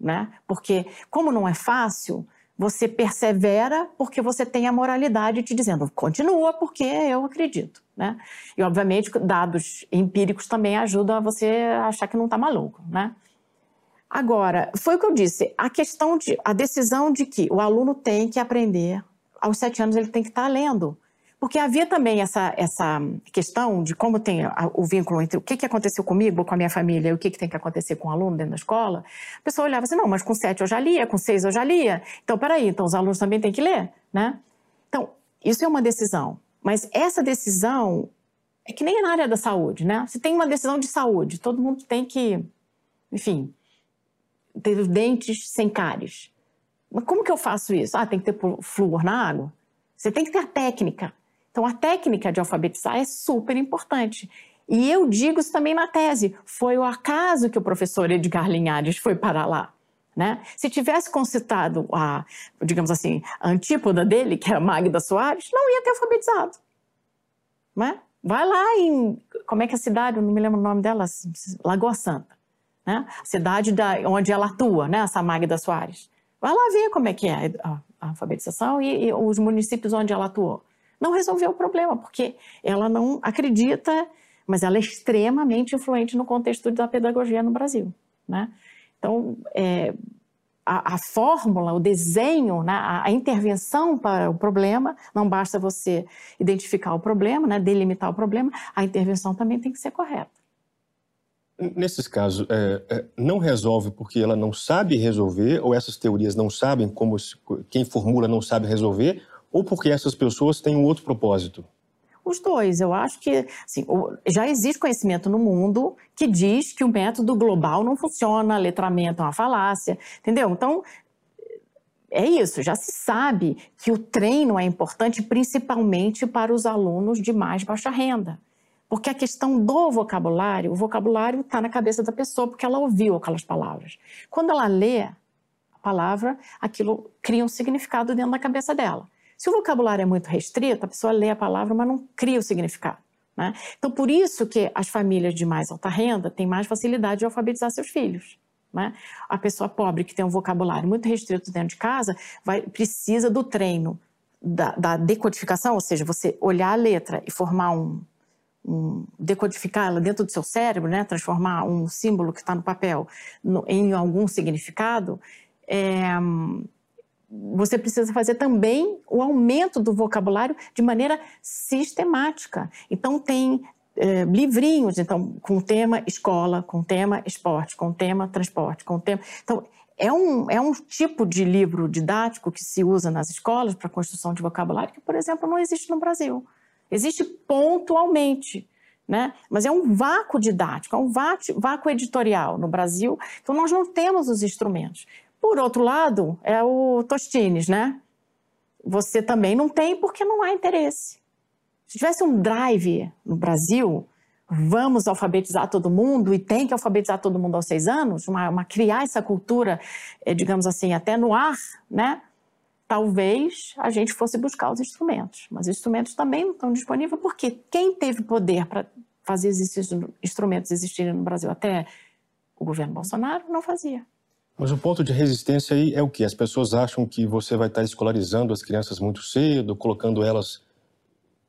né? Porque como não é fácil, você persevera porque você tem a moralidade te dizendo continua porque eu acredito, né? E obviamente dados empíricos também ajudam a você achar que não está maluco, né? Agora, foi o que eu disse, a questão de a decisão de que o aluno tem que aprender aos sete anos ele tem que estar tá lendo. Porque havia também essa, essa questão de como tem o vínculo entre o que, que aconteceu comigo, com a minha família, e o que, que tem que acontecer com o aluno dentro da escola. A pessoa olhava assim, não, mas com sete eu já lia, com seis eu já lia. Então, peraí, então os alunos também têm que ler, né? Então, isso é uma decisão. Mas essa decisão é que nem na área da saúde, né? Você tem uma decisão de saúde, todo mundo tem que, enfim, ter os dentes sem cáries. Mas como que eu faço isso? Ah, tem que ter flúor na água? Você tem que ter a técnica. Então, a técnica de alfabetizar é super importante. E eu digo isso também na tese. Foi o acaso que o professor Edgar Linhares foi para lá. Né? Se tivesse concitado a, digamos assim, a antípoda dele, que era Magda Soares, não ia ter alfabetizado. Né? Vai lá em. Como é que é a cidade? Eu não me lembro o nome dela. Lagoa Santa. Né? A cidade da, onde ela atua, né? essa Magda Soares. Vai lá ver como é que é a, a alfabetização e, e os municípios onde ela atuou. Não resolveu o problema, porque ela não acredita, mas ela é extremamente influente no contexto da pedagogia no Brasil. Né? Então, é, a, a, fórmula, o desenho, né, a, a, intervenção para o problema, não basta você identificar o problema, né, delimitar o problema, a intervenção também tem que ser correta. Nesses casos, é, é, não resolve porque ela não sabe resolver, ou essas teorias não sabem como quem formula não sabe resolver, ou porque essas pessoas têm um outro propósito? Os dois. Eu acho que assim, já existe conhecimento no mundo que diz que o método global não funciona, letramento é uma falácia, entendeu? Então, é isso, já se sabe que o treino é importante principalmente para os alunos de mais baixa renda. Porque a questão do vocabulário, o vocabulário está na cabeça da pessoa, porque ela ouviu aquelas palavras. Quando ela lê a palavra, aquilo cria um significado dentro da cabeça dela. Se o vocabulário é muito restrito, a pessoa lê a palavra, mas não cria o significado. Né? Então, por isso que as famílias de mais alta renda têm mais facilidade de alfabetizar seus filhos. Né? A pessoa pobre que tem um vocabulário muito restrito dentro de casa vai, precisa do treino da, da decodificação, ou seja, você olhar a letra e formar um, um decodificá-la dentro do seu cérebro, né? transformar um símbolo que está no papel no, em algum significado. É, você precisa fazer também o aumento do vocabulário de maneira sistemática. Então, tem é, livrinhos então, com o tema escola, com o tema esporte, com o tema transporte, com tema. Então, é um, é um tipo de livro didático que se usa nas escolas para construção de vocabulário que, por exemplo, não existe no Brasil. Existe pontualmente. Né? Mas é um vácuo didático, é um vácuo editorial no Brasil. Então, nós não temos os instrumentos. Por outro lado, é o Tostines, né? Você também não tem porque não há interesse. Se tivesse um drive no Brasil, vamos alfabetizar todo mundo e tem que alfabetizar todo mundo aos seis anos, uma, uma criar essa cultura, eh, digamos assim, até no ar, né? Talvez a gente fosse buscar os instrumentos, mas os instrumentos também não estão disponíveis porque quem teve poder para fazer esses instrumentos existirem no Brasil até o governo Bolsonaro não fazia. Mas o ponto de resistência aí é o que? As pessoas acham que você vai estar escolarizando as crianças muito cedo, colocando elas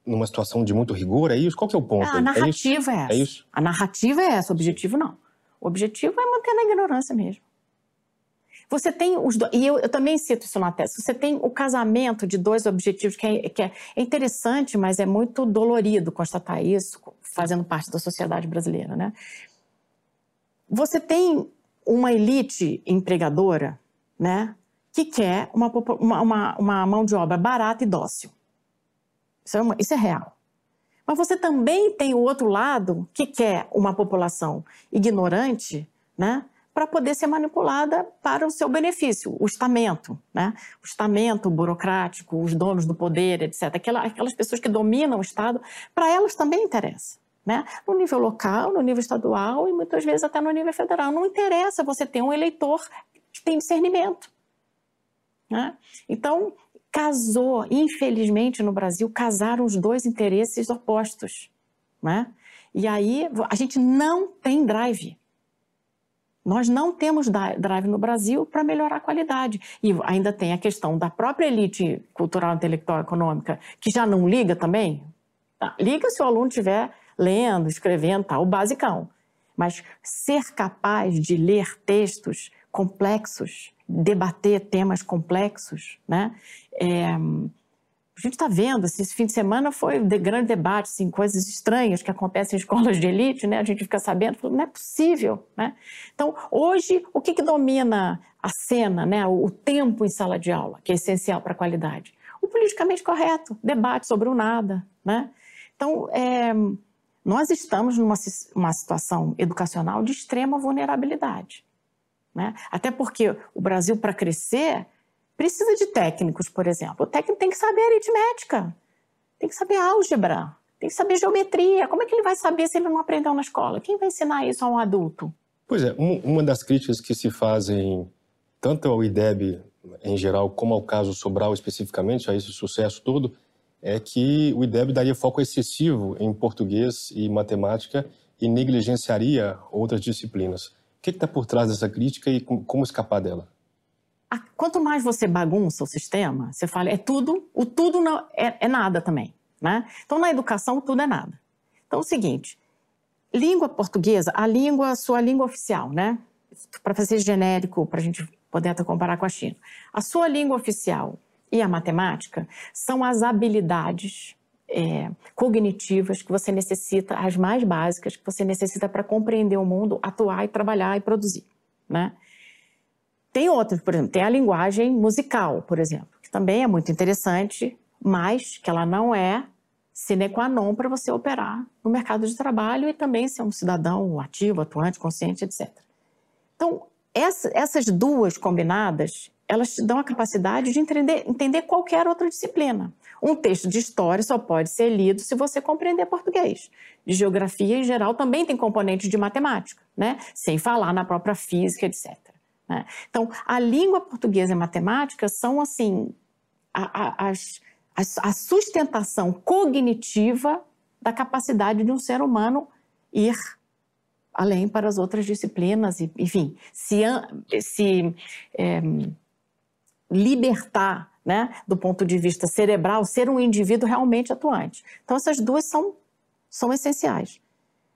numa situação de muito rigor, é isso? Qual que é o ponto? a narrativa é, é, essa. É isso? A narrativa é essa, o objetivo não. O objetivo é manter na ignorância mesmo. Você tem os dois, e eu, eu, também cito isso na tese, você tem o casamento de dois objetivos que, é, que é, é interessante, mas é muito dolorido constatar isso, fazendo parte da sociedade brasileira, né? Você tem uma elite empregadora, né, que quer uma, uma, uma mão de obra barata e dócil. Isso é, uma, isso é real. Mas você também tem o outro lado que quer uma população ignorante, né, para poder ser manipulada para o seu benefício, o estamento, né? O estamento burocrático, os donos do poder, etc. Aquelas, aquelas pessoas que dominam o Estado, para elas também interessa né? no nível local, no nível estadual e muitas vezes até no nível federal. Não interessa você ter um eleitor que tem discernimento. Né? Então, casou, infelizmente no Brasil, casaram os dois interesses opostos. Né? E aí a gente não tem drive. Nós não temos drive no Brasil para melhorar a qualidade. E ainda tem a questão da própria elite cultural, intelectual, econômica, que já não liga também. Tá, liga se o aluno tiver lendo, escrevendo, tal, o basicão. Mas ser capaz de ler textos complexos, debater temas complexos, né? É, a gente está vendo, assim, esse fim de semana foi de grande debate, assim, coisas estranhas que acontecem em escolas de elite, né? A gente fica sabendo, não é possível, né? Então, hoje, o que, que domina a cena, né? O, o tempo em sala de aula, que é essencial para a qualidade? O politicamente correto, debate sobre o nada, né? Então, é, nós estamos numa uma situação educacional de extrema vulnerabilidade. Né? Até porque o Brasil, para crescer, precisa de técnicos, por exemplo. O técnico tem que saber aritmética, tem que saber álgebra, Tem que saber geometria. Como é que ele vai saber se ele não aprendeu na escola? Quem vai ensinar isso a um adulto? Pois é, uma das críticas que se fazem tanto ao IDEB em geral, como ao caso Sobral especificamente, a esse sucesso todo, é que o IDEB daria foco excessivo em português e matemática e negligenciaria outras disciplinas. O que está por trás dessa crítica e como escapar dela? Quanto mais você bagunça o sistema, você fala, é tudo, o tudo não, é, é nada também. Né? Então, na educação, tudo é nada. Então, é o seguinte, língua portuguesa, a língua, a sua língua oficial, né? Para fazer genérico, para a gente poder até comparar com a China. A sua língua oficial e a matemática são as habilidades é, cognitivas que você necessita, as mais básicas que você necessita para compreender o mundo, atuar e trabalhar e produzir, né? Tem outras, por exemplo, tem a linguagem musical, por exemplo, que também é muito interessante, mas que ela não é sine qua non para você operar no mercado de trabalho e também ser um cidadão ativo, atuante, consciente, etc. Então, essa, essas duas combinadas, elas te dão a capacidade de entender, entender qualquer outra disciplina. Um texto de história só pode ser lido se você compreender português. De geografia, em geral, também tem componentes de matemática, né? sem falar na própria física, etc. Né? Então, a língua portuguesa e matemática são, assim, a, a, a, a sustentação cognitiva da capacidade de um ser humano ir além para as outras disciplinas, e, enfim, se, se é, libertar né, do ponto de vista cerebral, ser um indivíduo realmente atuante. Então, essas duas são, são essenciais.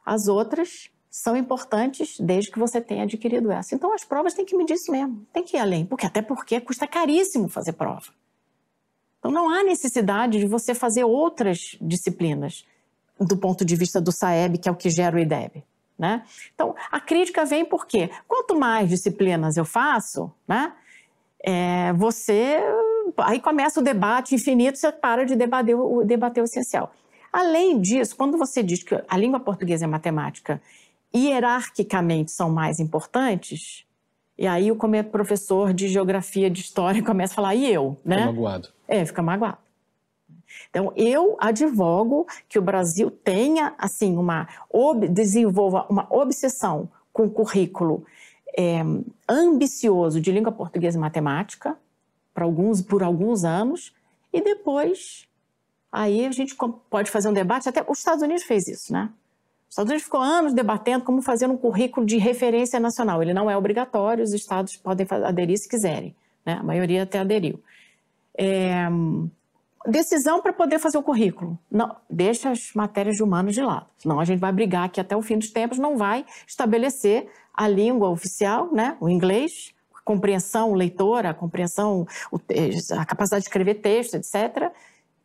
As outras são importantes desde que você tenha adquirido essa. Então, as provas têm que medir isso mesmo, tem que ir além, porque até porque custa caríssimo fazer prova. Então, não há necessidade de você fazer outras disciplinas do ponto de vista do SAEB, que é o que gera o IDEB. Né? Então, a crítica vem porque quanto mais disciplinas eu faço, né, é, você. Aí começa o debate infinito, você para de debater o, debater o essencial. Além disso, quando você diz que a língua portuguesa e a matemática hierarquicamente são mais importantes, e aí, como é professor de geografia, de história, começa a falar, e eu? Né? Fica magoado. É, fica magoado. Então, eu advogo que o Brasil tenha, assim, uma, desenvolva uma obsessão com o currículo é, ambicioso de língua portuguesa e matemática, por alguns, por alguns anos, e depois, aí a gente pode fazer um debate, até os Estados Unidos fez isso, né? Os Estados Unidos ficou anos debatendo como fazer um currículo de referência nacional. Ele não é obrigatório, os estados podem aderir se quiserem. Né? A maioria até aderiu. É, decisão para poder fazer o currículo. Não, deixa as matérias de humanos de lado. Senão a gente vai brigar que até o fim dos tempos não vai estabelecer a língua oficial, né, o inglês, a compreensão leitora, a compreensão, a capacidade de escrever texto, etc.,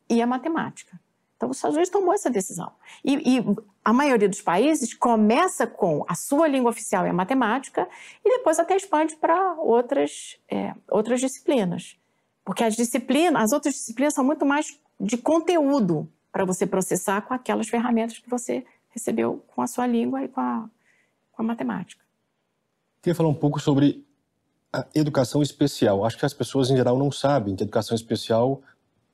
e a matemática. Então, os Estados Unidos tomou essa decisão. E, e, a maioria dos países começa com a sua língua oficial e a matemática, e depois até expande para outras, é, outras disciplinas. Porque as disciplinas, as outras disciplinas são muito mais de conteúdo para você processar com aquelas ferramentas que você recebeu com a sua língua e com a, com a matemática. Queria falar um pouco sobre a educação especial. Acho que as pessoas em geral não sabem que a educação especial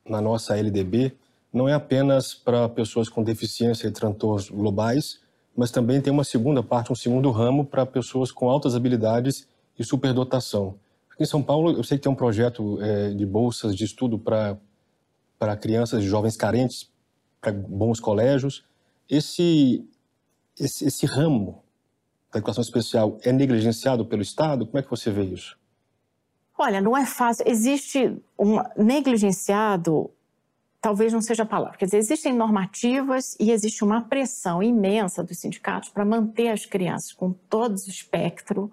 na nossa LDB não é apenas para pessoas com deficiência e transtornos globais, mas também tem uma segunda parte, um segundo ramo para pessoas com altas habilidades e superdotação. Em São Paulo, eu sei que tem um projeto é, de bolsas de estudo para para crianças e jovens carentes, para bons colégios. Esse, esse, esse ramo da educação especial é negligenciado pelo Estado? Como é que você vê isso? Olha, não é fácil. Existe um negligenciado, talvez não seja a palavra. Quer dizer, existem normativas e existe uma pressão imensa dos sindicatos para manter as crianças com todo o espectro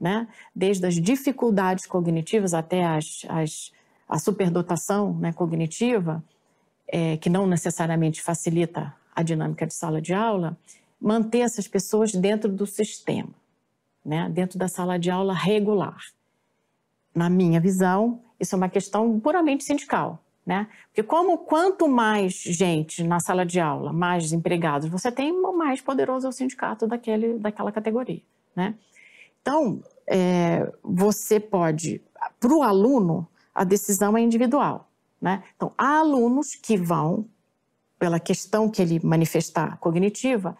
né? desde as dificuldades cognitivas até as, as, a superdotação né, cognitiva, é, que não necessariamente facilita a dinâmica de sala de aula, manter essas pessoas dentro do sistema, né, dentro da sala de aula regular. Na minha visão, isso é uma questão puramente sindical. Né? Porque como quanto mais gente na sala de aula, mais empregados você tem, mais poderoso é o sindicato daquele, daquela categoria. Né? Então, é, você pode, para o aluno, a decisão é individual. Né? Então, há alunos que vão pela questão que ele manifestar cognitiva,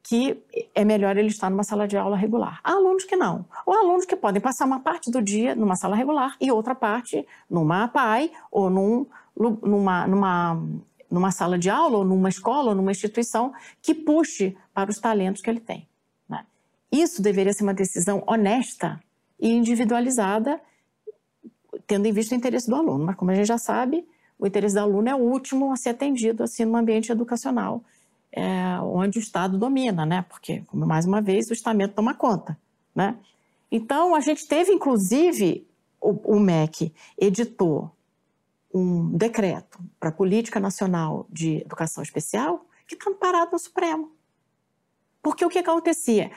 que é melhor ele estar numa sala de aula regular. Há alunos que não. Ou alunos que podem passar uma parte do dia numa sala regular e outra parte numa PAI ou num, numa, numa, numa sala de aula ou numa escola ou numa instituição que puxe para os talentos que ele tem. Isso deveria ser uma decisão honesta e individualizada, tendo em vista o interesse do aluno. Mas como a gente já sabe, o interesse do aluno é o último a ser atendido assim no ambiente educacional, é, onde o Estado domina, né? Porque, como mais uma vez, o estamento toma conta, né? Então, a gente teve, inclusive, o, o MEC editou um decreto para a Política Nacional de Educação Especial que está parado no Supremo. Porque o que acontecia?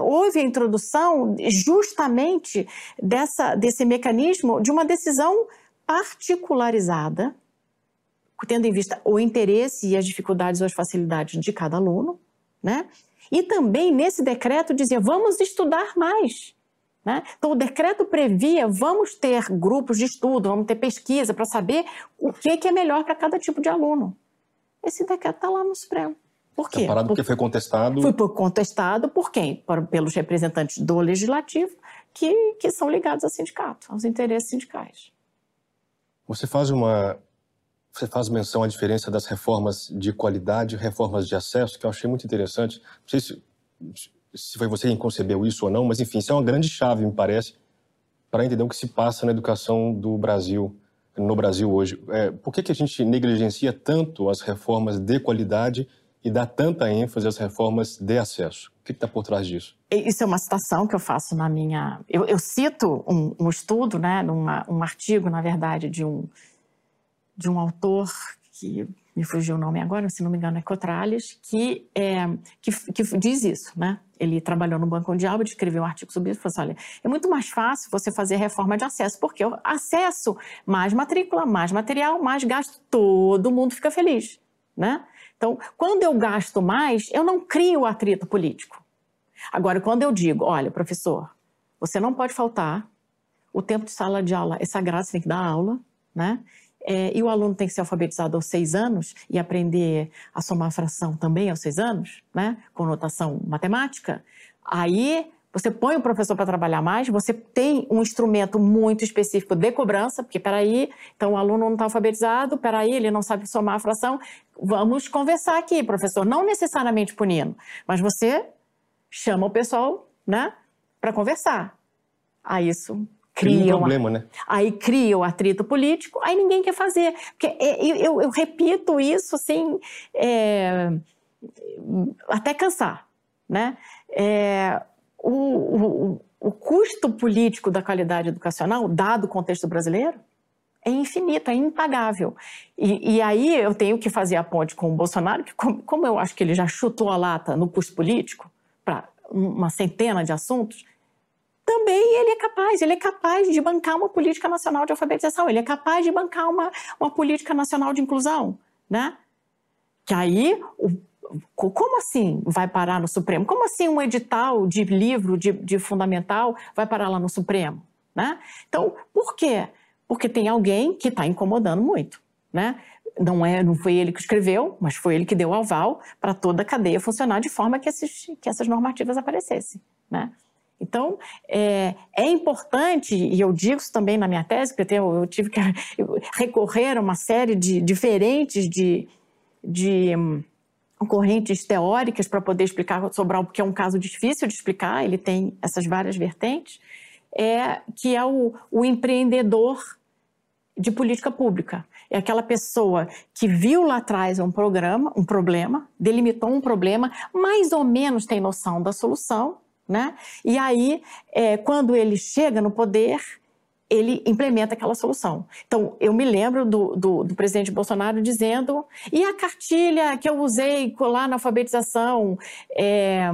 Houve a introdução justamente dessa, desse mecanismo de uma decisão particularizada, tendo em vista o interesse e as dificuldades ou as facilidades de cada aluno, né? E também nesse decreto dizia vamos estudar mais. Né? Então, o decreto previa vamos ter grupos de estudo, vamos ter pesquisa para saber o que, que é melhor para cada tipo de aluno. Esse decreto está lá no Supremo. Por quê? Tá parado porque foi contestado. Foi contestado por quem? Pelos representantes do legislativo que, que são ligados ao sindicato, aos interesses sindicais. Você faz uma você faz menção à diferença das reformas de qualidade e reformas de acesso, que eu achei muito interessante. Não sei se, se foi você quem concebeu isso ou não, mas enfim, isso é uma grande chave, me parece, para entender o que se passa na educação do Brasil, no Brasil hoje. É, por que, que a gente negligencia tanto as reformas de qualidade e dá tanta ênfase às reformas de acesso? O que está por trás disso? Isso é uma citação que eu faço na minha. Eu, eu cito um, um, estudo, né, numa, um artigo, na verdade, de um, de um autor que me fugiu o nome agora, se não me engano é Cotrales, que, é, que, que, diz isso, né? Ele trabalhou no Banco Mundial, escreveu um artigo sobre isso falou assim, olha, é muito mais fácil você fazer reforma de acesso, porque o acesso, mais matrícula, mais material, mais gasto, todo mundo fica feliz, né? Então, quando eu gasto mais, eu não crio atrito político. Agora, quando eu digo, olha, professor, você não pode faltar, o tempo de sala de aula é sagrado, você tem que dar aula, né? É, e o aluno tem que ser alfabetizado aos seis anos e aprender a somar a fração também aos seis anos, né? Com notação matemática. Aí você põe o professor para trabalhar mais, você tem um instrumento muito específico de cobrança, porque peraí, então o aluno não está alfabetizado, peraí, ele não sabe somar a fração. Vamos conversar aqui, professor, não necessariamente punindo, mas você chama o pessoal, né, para conversar. Aí isso cria um problema, né? Aí cria o atrito político, aí ninguém quer fazer. Porque é, eu, eu, eu repito isso assim, é, até cansar, né? É, o, o, custo político da qualidade educacional, dado o contexto brasileiro, é infinito, é impagável. E, e, aí eu tenho que fazer a ponte com o Bolsonaro, que como, como eu acho que ele já chutou a lata no custo político para uma centena de assuntos, também ele é capaz, ele é capaz de bancar uma política nacional de alfabetização, ele é capaz de bancar uma, uma política nacional de inclusão, né? Que aí o como assim vai parar no Supremo? Como assim um edital de livro de, de fundamental vai parar lá no Supremo? Né? Então, por quê? Porque tem alguém que está incomodando muito. Né? Não, é, não foi ele que escreveu, mas foi ele que deu aval para toda a cadeia funcionar de forma que, esses, que essas normativas aparecessem. Né? Então, é, é, importante, e eu digo isso também na minha tese, porque eu, eu tive que recorrer a uma série de diferentes de, de correntes teóricas para poder explicar sobre algo que é um caso difícil de explicar, ele tem essas várias vertentes, é, que é o, o empreendedor de política pública. É aquela pessoa que viu lá atrás um programa, um problema, delimitou um problema, mais ou menos tem noção da solução, né? E aí, é, quando ele chega no poder, ele implementa aquela solução. Então, eu me lembro do, do, do, presidente Bolsonaro dizendo: e a cartilha que eu usei lá na alfabetização, é,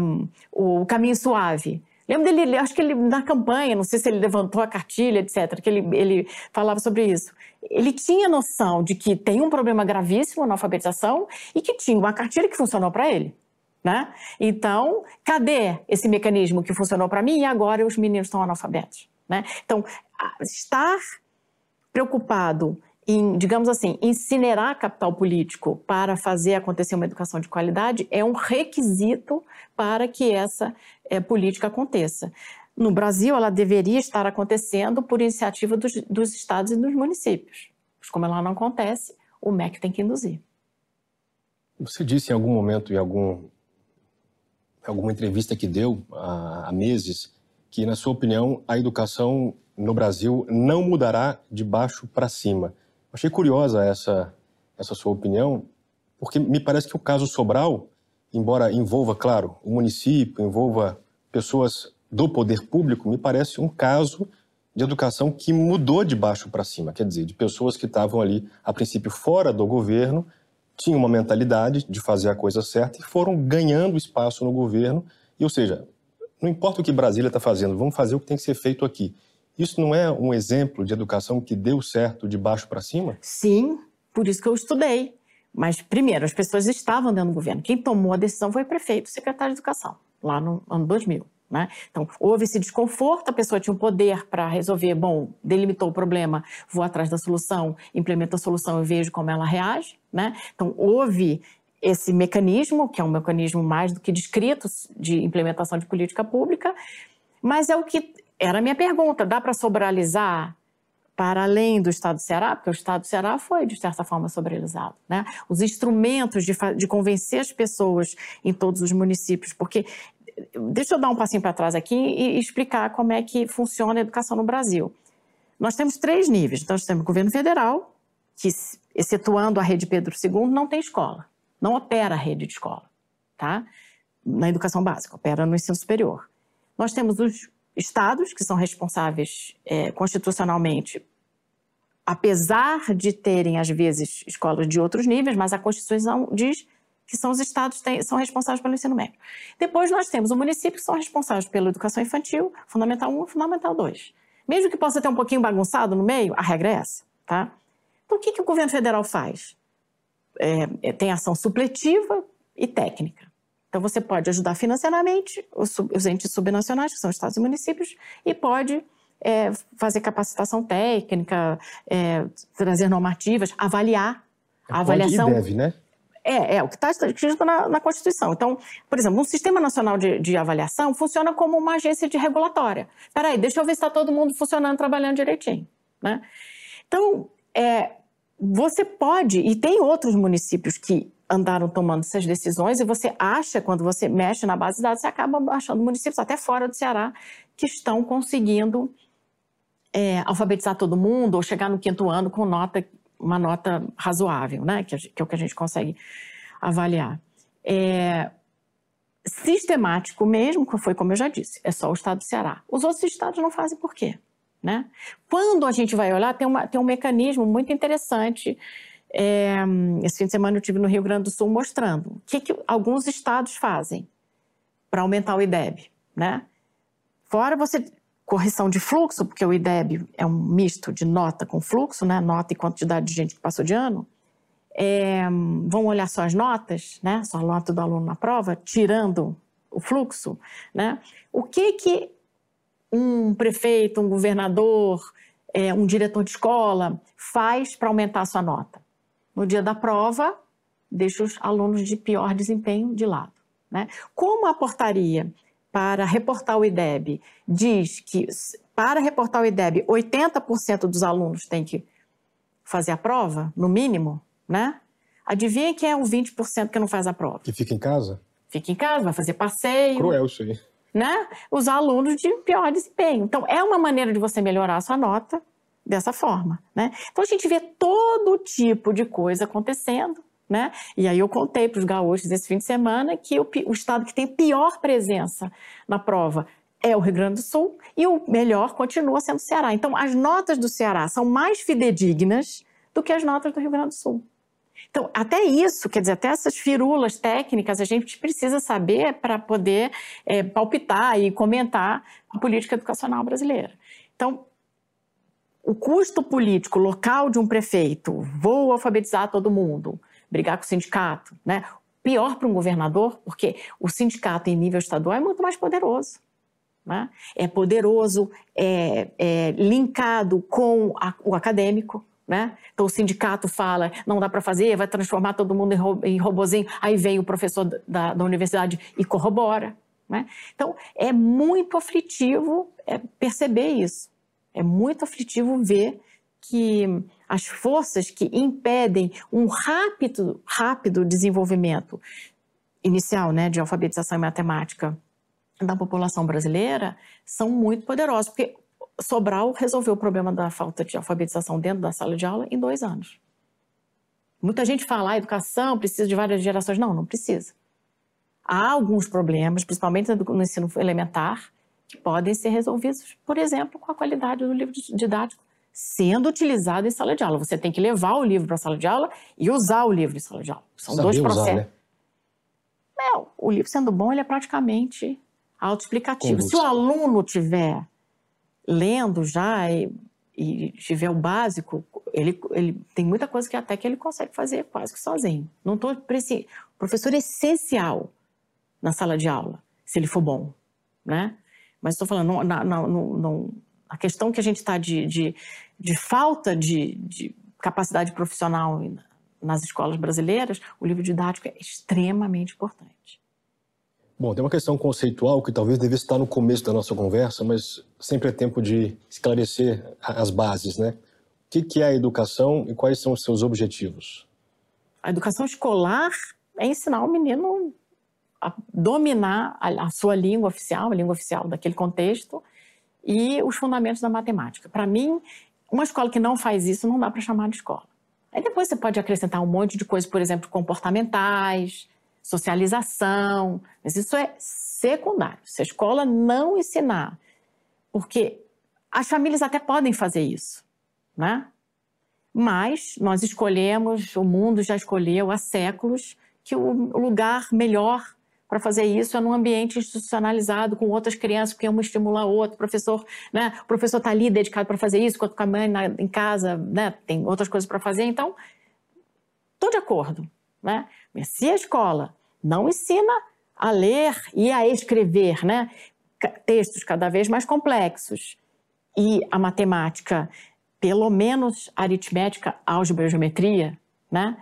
o caminho suave? Lembro dele, acho que ele na campanha, não sei se ele levantou a cartilha, etc., que ele, ele falava sobre isso. Ele tinha noção de que tem um problema gravíssimo na alfabetização e que tinha uma cartilha que funcionou para ele. Né? Então, cadê esse mecanismo que funcionou para mim e agora os meninos estão analfabetos? Né? Então, estar preocupado em, digamos assim, incinerar capital político para fazer acontecer uma educação de qualidade é um requisito para que essa é, política aconteça. No Brasil, ela deveria estar acontecendo por iniciativa dos, dos estados e dos municípios. Mas como ela não acontece, o MEC tem que induzir. Você disse em algum momento, em algum, alguma entrevista que deu há, há meses, que, na sua opinião, a educação no Brasil não mudará de baixo para cima. Achei curiosa essa, essa sua opinião, porque me parece que o caso Sobral, embora envolva, claro, o município, envolva pessoas do poder público, me parece um caso de educação que mudou de baixo para cima, quer dizer, de pessoas que estavam ali, a princípio, fora do governo, tinham uma mentalidade de fazer a coisa certa e foram ganhando espaço no governo. E, ou seja, não importa o que Brasília está fazendo, vamos fazer o que tem que ser feito aqui. Isso não é um exemplo de educação que deu certo de baixo para cima? Sim, por isso que eu estudei. Mas, primeiro, as pessoas estavam dentro do governo. Quem tomou a decisão foi o prefeito, o secretário de Educação, lá no ano 2000. Né? Então, houve esse desconforto, a pessoa tinha um poder para resolver, bom, delimitou o problema, vou atrás da solução, implemento a solução e vejo como ela reage. Né? Então, houve esse mecanismo, que é um mecanismo mais do que descrito de implementação de política pública, mas é o que era a minha pergunta: dá para sobralizar para além do Estado do Ceará? Porque o Estado do Ceará foi, de certa forma, sobralizado. Né? Os instrumentos de, de convencer as pessoas em todos os municípios, porque deixa eu dar um passinho para trás aqui e explicar como é que funciona a educação no Brasil. Nós temos três níveis. Então, nós temos o governo federal, que, excetuando a rede Pedro II, não tem escola, não opera a rede de escola, tá? Na educação básica, opera no ensino superior. Nós temos os estados, que são responsáveis é, constitucionalmente, apesar de terem, às vezes, escolas de outros níveis, mas a Constituição diz que são os estados que são responsáveis pelo ensino médio. Depois nós temos o município, que são responsáveis pela educação infantil, Fundamental 1 e Fundamental 2. Mesmo que possa ter um pouquinho bagunçado no meio, a regra é essa. Tá? Então, o que, que o governo federal faz? É, é tem ação supletiva e técnica. Então, você pode ajudar financeiramente os, os entes subnacionais, que são estados e municípios, e pode é, fazer capacitação técnica, é, trazer normativas, avaliar. A avaliação. E deve, né? É, é o que está escrito na, na, Constituição. Então, por exemplo, um sistema nacional de, de, avaliação funciona como uma agência de regulatória. Peraí, deixa eu ver se está todo mundo funcionando, trabalhando direitinho. Né? Então, é, você pode, e tem outros municípios que andaram tomando essas decisões e você acha, quando você mexe na base de dados, você acaba achando municípios até fora do Ceará que estão conseguindo é, alfabetizar todo mundo ou chegar no quinto ano com nota, uma nota razoável, né? que, que é o que a gente consegue avaliar. É, sistemático mesmo, foi como eu já disse, é só o estado do Ceará. Os outros estados não fazem por quê? Né? Quando a gente vai olhar, tem, uma, tem um mecanismo muito interessante é, esse fim de semana eu tive no Rio Grande do Sul mostrando o que, que alguns estados fazem para aumentar o IDEB, né? Fora você correção de fluxo, porque o IDEB é um misto de nota com fluxo, né? Nota e quantidade de gente que passou de ano. É, vão olhar só as notas, né? Só a nota do aluno na prova, tirando o fluxo, né? O que que um prefeito, um governador, é, um diretor de escola faz para aumentar a sua nota? no dia da prova, deixa os alunos de pior desempenho de lado. Né? Como a portaria para reportar o IDEB diz que para reportar o IDEB 80% dos alunos tem que fazer a prova, no mínimo, né? Adivinha quem é o 20% que não faz a prova? Que fica em casa? Fica em casa, vai fazer passeio. Cruel isso aí. Né? Os alunos de pior desempenho. Então, é uma maneira de você melhorar a sua nota dessa forma, né? Então a gente vê todo tipo de coisa acontecendo, né? E aí eu contei para os gaúchos esse fim de semana que o, o estado que tem pior presença na prova é o Rio Grande do Sul e o melhor continua sendo o Ceará. Então as notas do Ceará são mais fidedignas do que as notas do Rio Grande do Sul. Então, até isso, quer dizer, até essas firulas técnicas a gente precisa saber para poder é, palpitar e comentar a política educacional brasileira. Então, o custo político local de um prefeito, vou alfabetizar todo mundo, brigar com o sindicato, né? Pior para um governador, porque o sindicato em nível estadual é muito mais poderoso. Né? É poderoso, é, é linkado com a, o acadêmico, Né? Então o sindicato fala, não dá para fazer, vai transformar todo mundo em, robozinho. Aí vem o professor da, da universidade e corrobora. Né? Então é muito aflitivo é, perceber isso. É muito aflitivo ver que as forças que impedem um rápido, rápido desenvolvimento inicial né, de alfabetização e matemática da população brasileira são muito poderosas, porque Sobral resolveu o problema da falta de alfabetização dentro da sala de aula em dois anos. Muita gente fala, a ah, educação precisa de várias gerações. Não, não precisa. Há alguns problemas, principalmente no ensino elementar, que podem ser resolvidos, por exemplo, com a qualidade do livro didático sendo utilizado em sala de aula. Você tem que levar o livro para a sala de aula e usar o livro em sala de aula. São Sabia dois processos. Usar, né? Não, o livro sendo bom, ele é praticamente autoexplicativo. Se o aluno tiver lendo já e, e tiver o básico, ele, ele tem muita coisa que até que ele consegue fazer quase que sozinho. Não estou o professor é essencial na sala de aula, se ele for bom, né? Mas estou falando, não, a questão que a gente está de, de, de, falta de, de capacidade profissional nas escolas brasileiras, o livro didático é extremamente importante. Bom, tem uma questão conceitual que talvez devesse estar no começo da nossa conversa, mas sempre é tempo de esclarecer as bases, né? O que é a educação e quais são os seus objetivos? A educação escolar é ensinar o menino a dominar a, sua língua oficial, a língua oficial daquele contexto e os fundamentos da matemática. Para mim, uma escola que não faz isso não dá para chamar de escola. Aí depois você pode acrescentar um monte de coisas, por exemplo, comportamentais, socialização, mas isso é secundário. Se a escola não ensinar, porque as famílias até podem fazer isso, né? Mas nós escolhemos, o mundo já escolheu há séculos que o lugar melhor para fazer isso é num ambiente institucionalizado com outras crianças, porque uma estimula a outra, o professor, né? O professor está ali dedicado para fazer isso, enquanto a mãe na, em casa, né, tem outras coisas para fazer. Então, estou de acordo, né? Mas se a escola não ensina a ler e a escrever, né? Textos cada vez mais complexos e a matemática, pelo menos aritmética, álgebra e geometria, né?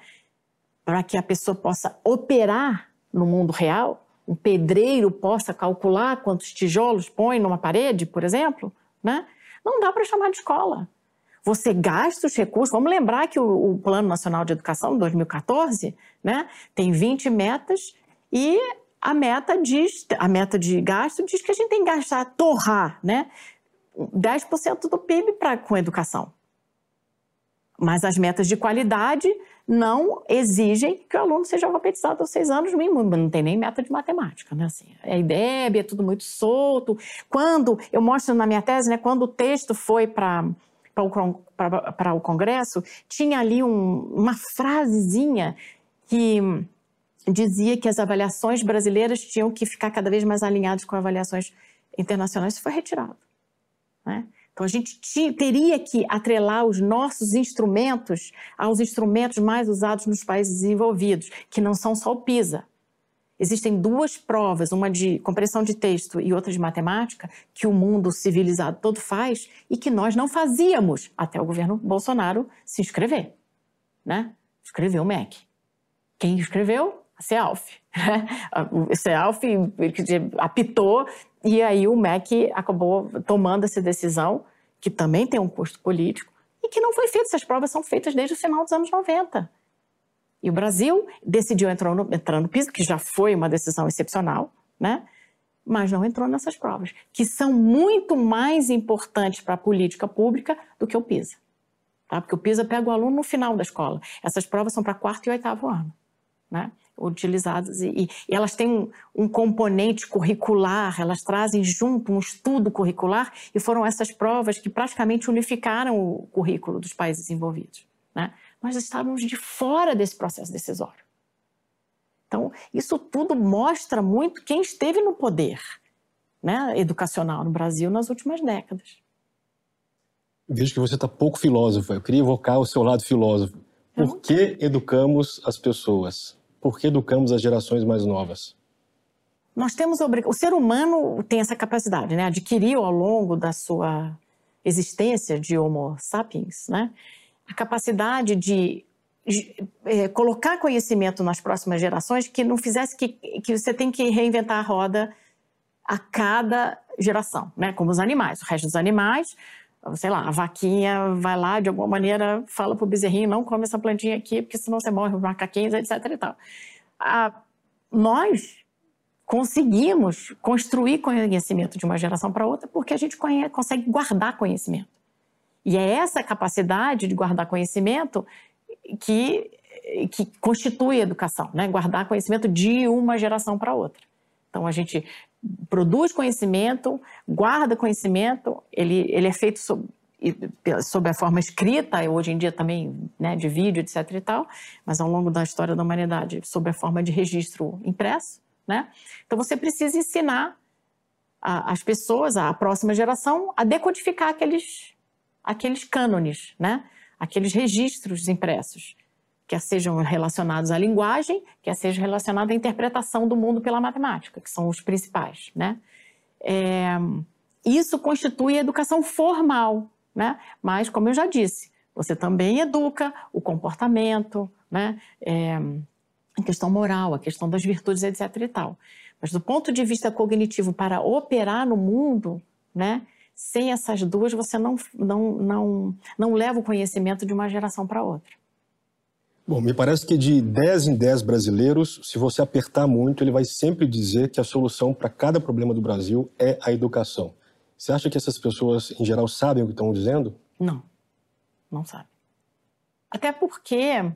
Para que a pessoa possa operar no mundo real, um pedreiro possa calcular quantos tijolos põe numa parede, por exemplo, né? Não dá para chamar de escola. Você gasta os recursos. Vamos lembrar que o, o Plano Nacional de Educação, 2014, né, tem 20 metas e a meta diz, a meta de gasto diz que a gente tem que gastar, torrar, né, 10% do PIB pra, com educação. Mas as metas de qualidade não exigem que o aluno seja alfabetizado aos seis anos mínimo, não tem nem meta de matemática, né? Assim, é IDEB, é tudo muito solto. Quando, eu mostro na minha tese, né, quando o texto foi para para o Congresso, tinha ali um, uma frasezinha que dizia que as avaliações brasileiras tinham que ficar cada vez mais alinhadas com avaliações internacionais. Isso foi retirado. Né? Então, a gente teria que atrelar os nossos instrumentos aos instrumentos mais usados nos países desenvolvidos, que não são só o PISA. Existem duas provas, uma de compreensão de texto e outra de matemática, que o mundo civilizado todo faz e que nós não fazíamos até o governo Bolsonaro se inscrever. Né? Escreveu o MEC. Quem escreveu? A CEALF. O CEALF apitou e aí o MEC acabou tomando essa decisão, que também tem um custo político, e que não foi feita. Essas provas são feitas desde o final dos anos 90. E o Brasil decidiu entrar no, entrar no PISA, que já foi uma decisão excepcional, né? mas não entrou nessas provas, que são muito mais importantes para a política pública do que o PISA. Tá? Porque o PISA pega o aluno no final da escola. Essas provas são para quarto e oitavo ano. Né? utilizadas e, e, elas têm um, um, componente curricular, elas trazem junto um estudo curricular e foram essas provas que praticamente unificaram o currículo dos países envolvidos. Né? Nós estávamos de fora desse processo decisório. Então, isso tudo mostra muito quem esteve no poder né, educacional no Brasil nas últimas décadas. Vejo que você está pouco filósofo. Eu queria evocar o seu lado filósofo. Por que educamos as pessoas? Por que educamos as gerações mais novas? Nós temos o ser humano tem essa capacidade, né? Adquiriu ao longo da sua existência de Homo sapiens, né? A capacidade de, é, colocar conhecimento nas próximas gerações que não fizesse que, que você tem que reinventar a roda a cada geração, né? Como os animais. O resto dos animais, sei lá, a vaquinha vai lá, de alguma maneira, fala pro bezerrinho, não come essa plantinha aqui, porque senão você morre, os macaquinhos, etc e tal. A, nós conseguimos construir conhecimento de uma geração para outra porque a gente consegue guardar conhecimento. E é essa capacidade de guardar conhecimento que, que constitui a educação, né? guardar conhecimento de uma geração para outra. Então, a gente produz conhecimento, guarda conhecimento, ele, ele é feito sob, sob a forma escrita, hoje em dia também né, de vídeo, etc e tal, mas ao longo da história da humanidade, sob a forma de registro impresso, né? Então você precisa ensinar a, as pessoas, a próxima geração, a decodificar aqueles, aqueles cânones, né? Aqueles registros impressos, quer sejam relacionados à linguagem, quer sejam relacionados à interpretação do mundo pela matemática, que são os principais, né? É, isso constitui a educação formal, né? Mas, como eu já disse, você também educa o comportamento, né? É, a questão moral, a questão das virtudes, etc. e tal. Mas do ponto de vista cognitivo, para operar no mundo, né, sem essas duas, você não, não, não, não leva o conhecimento de uma geração para outra. Bom, me parece que de 10 em 10 brasileiros, se você apertar muito, ele vai sempre dizer que a solução para cada problema do Brasil é a educação. Você acha que essas pessoas, em geral, sabem o que estão dizendo? Não, não sabem. Até porque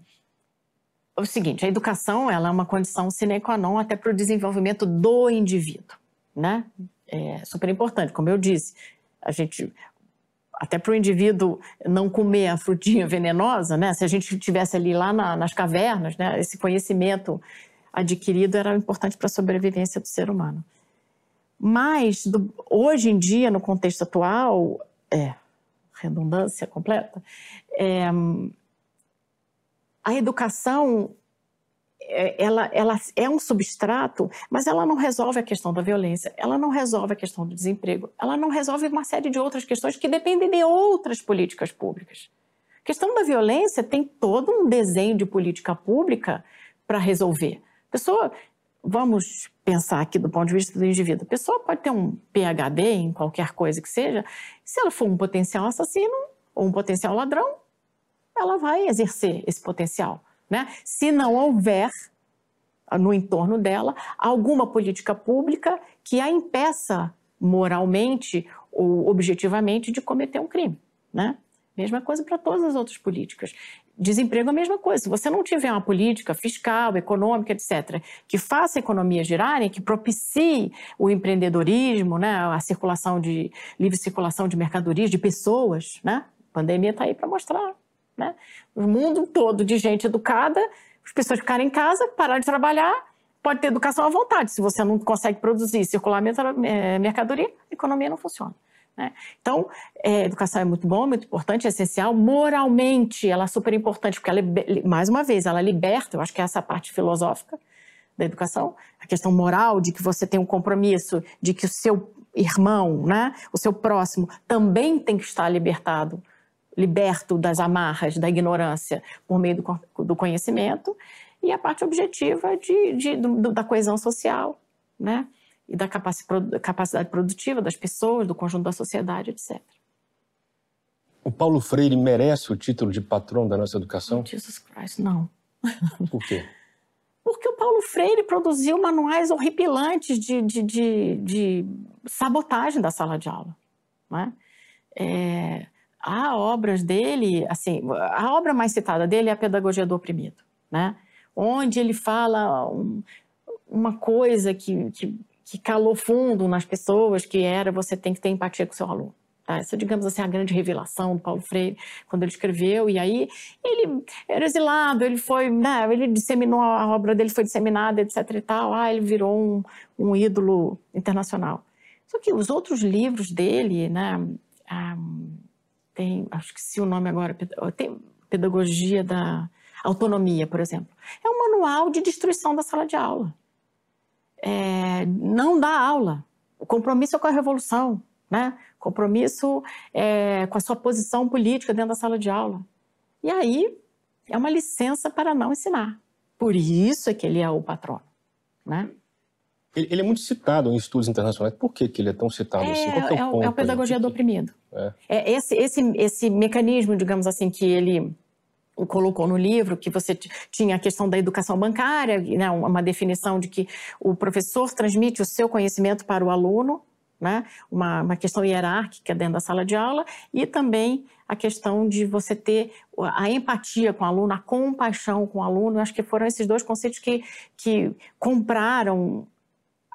o seguinte, a educação ela é uma condição sine qua non até para o desenvolvimento do indivíduo, né? É super importante, como eu disse, a gente até para o indivíduo não comer a frutinha venenosa, né? Se a gente tivesse ali lá na, nas cavernas, né? Esse conhecimento adquirido era importante para a sobrevivência do ser humano. Mas do, hoje em dia, no contexto atual, é redundância completa. É, a educação ela, ela é um substrato, mas ela não resolve a questão da violência, ela não resolve a questão do desemprego, ela não resolve uma série de outras questões que dependem de outras políticas públicas. A questão da violência tem todo um desenho de política pública para resolver. A pessoa, vamos pensar aqui do ponto de vista do indivíduo, a pessoa pode ter um PhD em qualquer coisa que seja, se ela for um potencial assassino ou um potencial ladrão, ela vai exercer esse potencial. Né? Se não houver no entorno dela alguma política pública que a impeça moralmente ou objetivamente de cometer um crime. Né? Mesma coisa para todas as outras políticas. Desemprego é a mesma coisa. Se você não tiver uma política fiscal, econômica, etc., que faça a economia girarem, que propicie o empreendedorismo, né, a circulação de livre circulação de mercadorias, de pessoas, né? A pandemia está aí para mostrar né? O mundo todo de gente educada, as pessoas ficarem em casa, parar de trabalhar, pode ter educação à vontade. Se você não consegue produzir, circular é, mercadoria, a economia não funciona. Né? Então, é, educação é muito bom, muito importante, é essencial. Moralmente, ela é super importante, porque, ela, mais uma vez, ela liberta, eu acho que é essa parte filosófica da educação, a questão moral de que você tem um compromisso, de que o seu irmão, né, o seu próximo, também tem que estar libertado liberto das amarras da ignorância por meio do, do conhecimento, e a parte objetiva de, de do, da coesão social, né? E da capacidade produtiva das pessoas, do conjunto da sociedade, etc. O Paulo Freire merece o título de patrão da nossa educação? Jesus Christ, não. Por quê? Porque o Paulo Freire produziu manuais horripilantes de, de, de, de sabotagem da sala de aula. Né? É, há obras dele, assim, a obra mais citada dele é a Pedagogia do Oprimido, né? Onde ele fala um, uma coisa que, que, que, calou fundo nas pessoas, que era você tem que ter empatia com o seu aluno. Tá? Essa, digamos assim, a grande revelação do Paulo Freire, quando ele escreveu, e aí ele era exilado, ele foi, né, ele disseminou, a obra dele foi disseminada, etc e tal, ah, ele virou um, um ídolo internacional. Só que os outros livros dele, né, um, ah, tem, acho que se o nome agora, tem pedagogia da autonomia, por exemplo. É um manual de destruição da sala de aula. É, não dá aula. O compromisso é com a revolução, né? Compromisso é, com a sua posição política dentro da sala de aula. E aí é uma licença para não ensinar. Por isso é que ele é o patrono, né? Ele, é muito citado em estudos internacionais. Por que, que ele é tão citado é, assim? Qual é, o, é, é a pedagogia do oprimido. É. é. esse, esse, esse mecanismo, digamos assim, que ele colocou no livro, que você tinha a questão da educação bancária, né, uma definição de que o professor transmite o seu conhecimento para o aluno, né, uma, uma questão hierárquica dentro da sala de aula, e também a questão de você ter a empatia com o aluno, a compaixão com o aluno. Acho que foram esses dois conceitos que, que compraram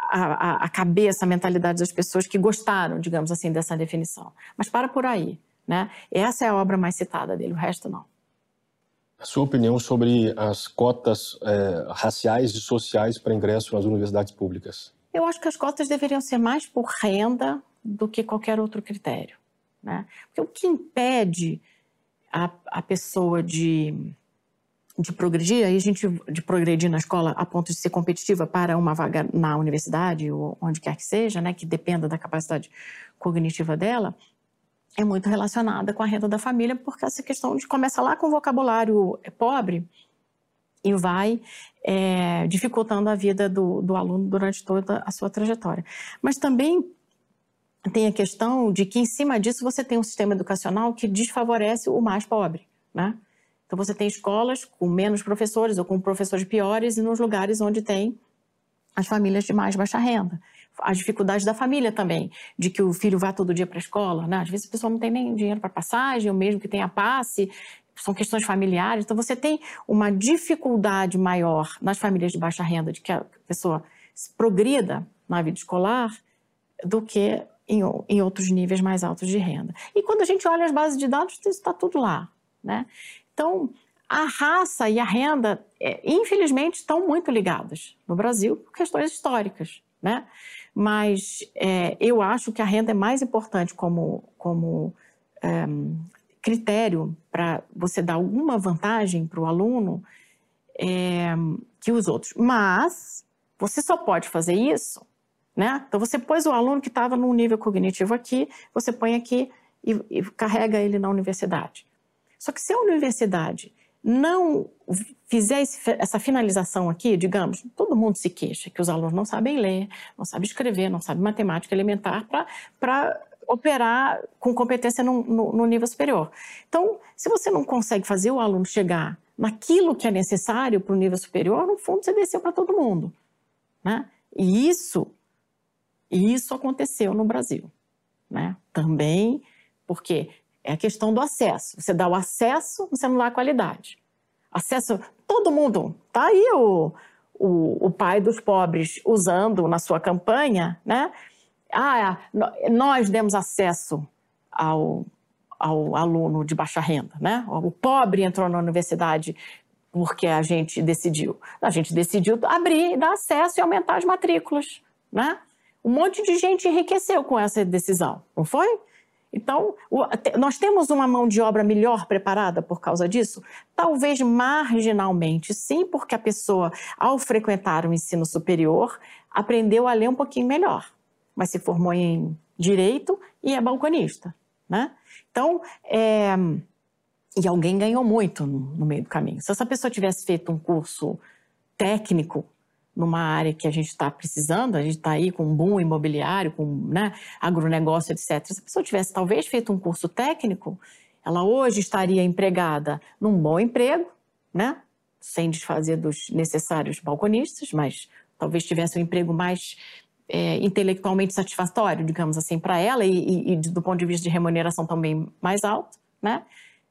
a, a, cabeça, a mentalidade das pessoas que gostaram, digamos assim, dessa definição. Mas para por aí. Né? Essa é a obra mais citada dele, o resto não. A sua opinião sobre as cotas é, raciais e sociais para ingresso nas universidades públicas? Eu acho que as cotas deveriam ser mais por renda do que qualquer outro critério. Né? Porque o que impede a, a pessoa de de progredir, aí a gente de progredir na escola a ponto de ser competitiva para uma vaga na universidade ou onde quer que seja, né, que dependa da capacidade cognitiva dela, é muito relacionada com a renda da família, porque essa questão de começa lá com vocabulário pobre e vai é, dificultando a vida do, do aluno durante toda a sua trajetória. Mas também tem a questão de que, em cima disso, você tem um sistema educacional que desfavorece o mais pobre, né? Então, você tem escolas com menos professores ou com professores piores e nos lugares onde tem as famílias de mais baixa renda. As dificuldades da família também, de que o filho vá todo dia para a escola, né? Às vezes a pessoa não tem nem dinheiro para passagem, ou mesmo que tenha passe, são questões familiares. Então, você tem uma dificuldade maior nas famílias de baixa renda de que a pessoa progrida na vida escolar do que em, em outros níveis mais altos de renda. E quando a gente olha as bases de dados, isso está tudo lá, né? Então, a raça e a renda, é, infelizmente, estão muito ligadas no Brasil por questões históricas, né? Mas é, eu acho que a renda é mais importante como, como é, critério para você dar alguma vantagem para o aluno é, que os outros. Mas você só pode fazer isso, né? Então você pôs o aluno que estava num nível cognitivo aqui, você põe aqui e, e carrega ele na universidade. Só que se a universidade não fizer essa finalização aqui, digamos, todo mundo se queixa que os alunos não sabem ler, não sabem escrever, não sabem matemática elementar para operar com competência no, no, no, nível superior. Então, se você não consegue fazer o aluno chegar naquilo que é necessário para o nível superior, no fundo você desceu para todo mundo. Né? E isso, isso aconteceu no Brasil. Né? Também porque é a questão do acesso. Você dá o acesso, você não dá a qualidade. Acesso, todo mundo. Tá aí o, o, o pai dos pobres usando na sua campanha, né? Ah, nós demos acesso ao, ao aluno de baixa renda, né? O pobre entrou na universidade porque a gente decidiu. A gente decidiu abrir, dar acesso e aumentar as matrículas, né? Um monte de gente enriqueceu com essa decisão, não foi? Então, nós temos uma mão de obra melhor preparada por causa disso? Talvez marginalmente, sim, porque a pessoa, ao frequentar o ensino superior, aprendeu a ler um pouquinho melhor, mas se formou em direito e é balconista, né? Então, é... e alguém ganhou muito no meio do caminho. Se essa pessoa tivesse feito um curso técnico numa área que a gente está precisando, a gente está aí com um boom imobiliário, com né, agronegócio, etc. Se a pessoa tivesse talvez feito um curso técnico, ela hoje estaria empregada num bom emprego, né? sem desfazer dos necessários balconistas, mas talvez tivesse um emprego mais é, intelectualmente satisfatório, digamos assim, para ela e, e, e, do ponto de vista de remuneração também mais alto, né?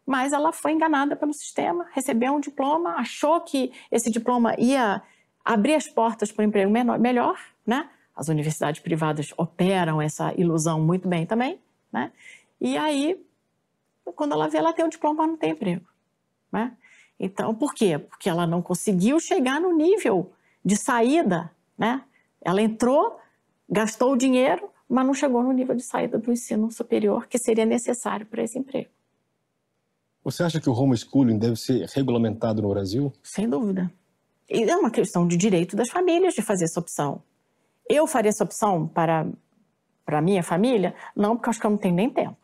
Mas ela foi enganada pelo sistema, recebeu um diploma, achou que esse diploma ia abrir as portas para o emprego menor, melhor, né? As universidades privadas operam essa ilusão muito bem também, né? E aí, quando ela vê, ela tem o diploma, mas não tem emprego, né? Então, por quê? Porque ela não conseguiu chegar no nível de saída, né? Ela entrou, gastou o dinheiro, mas não chegou no nível de saída do ensino superior que seria necessário para esse emprego. Você acha que o homeschooling deve ser regulamentado no Brasil? Sem dúvida. É uma questão de direito das famílias de fazer essa opção. Eu faria essa opção para para minha família? Não, porque eu acho que eu não tenho nem tempo,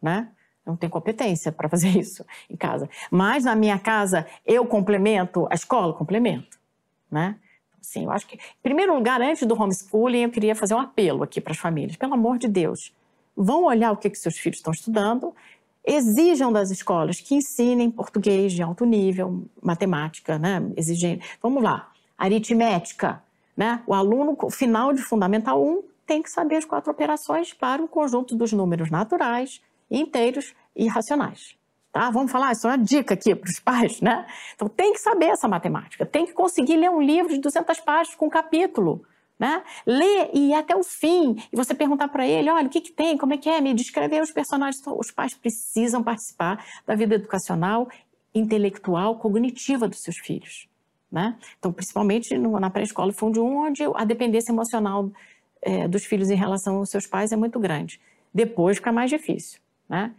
né? não tenho competência para fazer isso em casa. Mas na minha casa, eu complemento a escola, complemento, né? Sim, eu acho que, em primeiro lugar, antes do homeschooling, eu queria fazer um apelo aqui para as famílias. Pelo amor de Deus, vão olhar o que, que seus filhos estão estudando, exijam das escolas que ensinem português de alto nível, matemática, né? Exigem, vamos lá, aritmética, né? O aluno final de Fundamental 1 tem que saber as quatro operações para o conjunto dos números naturais, inteiros e racionais. Tá? Vamos falar, isso é uma dica aqui para os pais, né? Então tem que saber essa matemática, tem que conseguir ler um livro de 200 páginas com um capítulo, né? Ler e ir até o fim, e você perguntar para ele, olha, o que, que tem, como é que é, me descrever os personagens. Então, os pais precisam participar da vida educacional, intelectual, cognitiva dos seus filhos. Né? Então, principalmente no, na pré-escola e fundo 1, onde a dependência emocional é, dos filhos em relação aos seus pais é muito grande. Depois fica mais difícil. Né?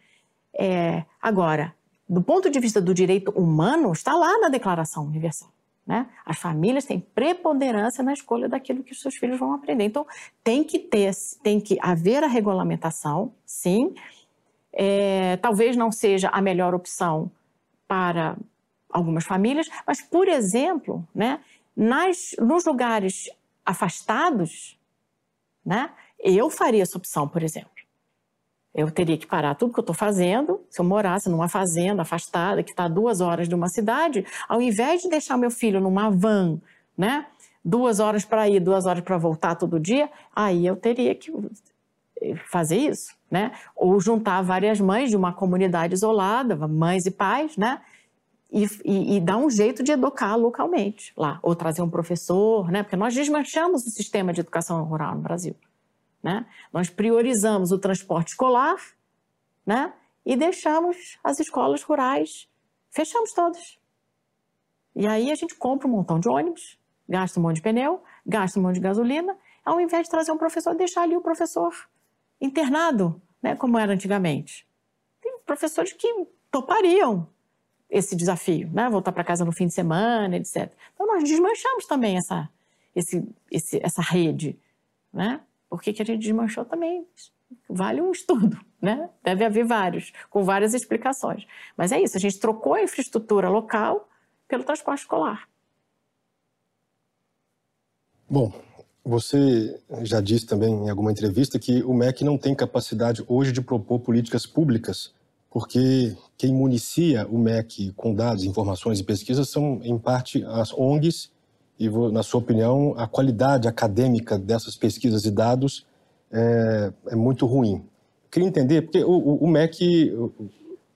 É, agora, do ponto de vista do direito humano, está lá na Declaração Universal. Né? As famílias têm preponderância na escolha daquilo que os seus filhos vão aprender. Então, tem que ter, tem que haver a regulamentação, sim. É, talvez não seja a melhor opção para algumas famílias, mas, por exemplo, né, nas, nos lugares afastados, né, eu faria essa opção, por exemplo. Eu teria que parar tudo que eu estou fazendo. Se eu morasse numa fazenda afastada, que está a duas horas de uma cidade, ao invés de deixar meu filho numa van, né? Duas horas para ir, duas horas para voltar todo dia, aí eu teria que fazer isso, né? Ou juntar várias mães de uma comunidade isolada, mães e pais, né? E, e, e, dar um jeito de educar localmente lá, ou trazer um professor, né? Porque nós desmanchamos o sistema de educação rural no Brasil. Né? Nós priorizamos o transporte escolar né? e deixamos as escolas rurais, fechamos todas. E aí a gente compra um montão de ônibus, gasta um monte de pneu, gasta um monte de gasolina, ao invés de trazer um professor, deixar ali o professor internado, né? como era antigamente. Tem professores que topariam esse desafio, né? voltar para casa no fim de semana, etc. Então nós desmanchamos também essa, esse, esse, essa rede. Né? Por que, que a gente desmanchou também? Vale um estudo, né? Deve haver vários, com várias explicações. Mas é isso, a gente trocou a infraestrutura local pelo transporte escolar. Bom, você já disse também em alguma entrevista que o MEC não tem capacidade hoje de propor políticas públicas, porque quem municia o MEC com dados, informações e pesquisas são, em parte, as ONGs e, na sua opinião, a qualidade acadêmica dessas pesquisas e dados é, é muito ruim. Queria entender, porque o, o, o, MEC, o,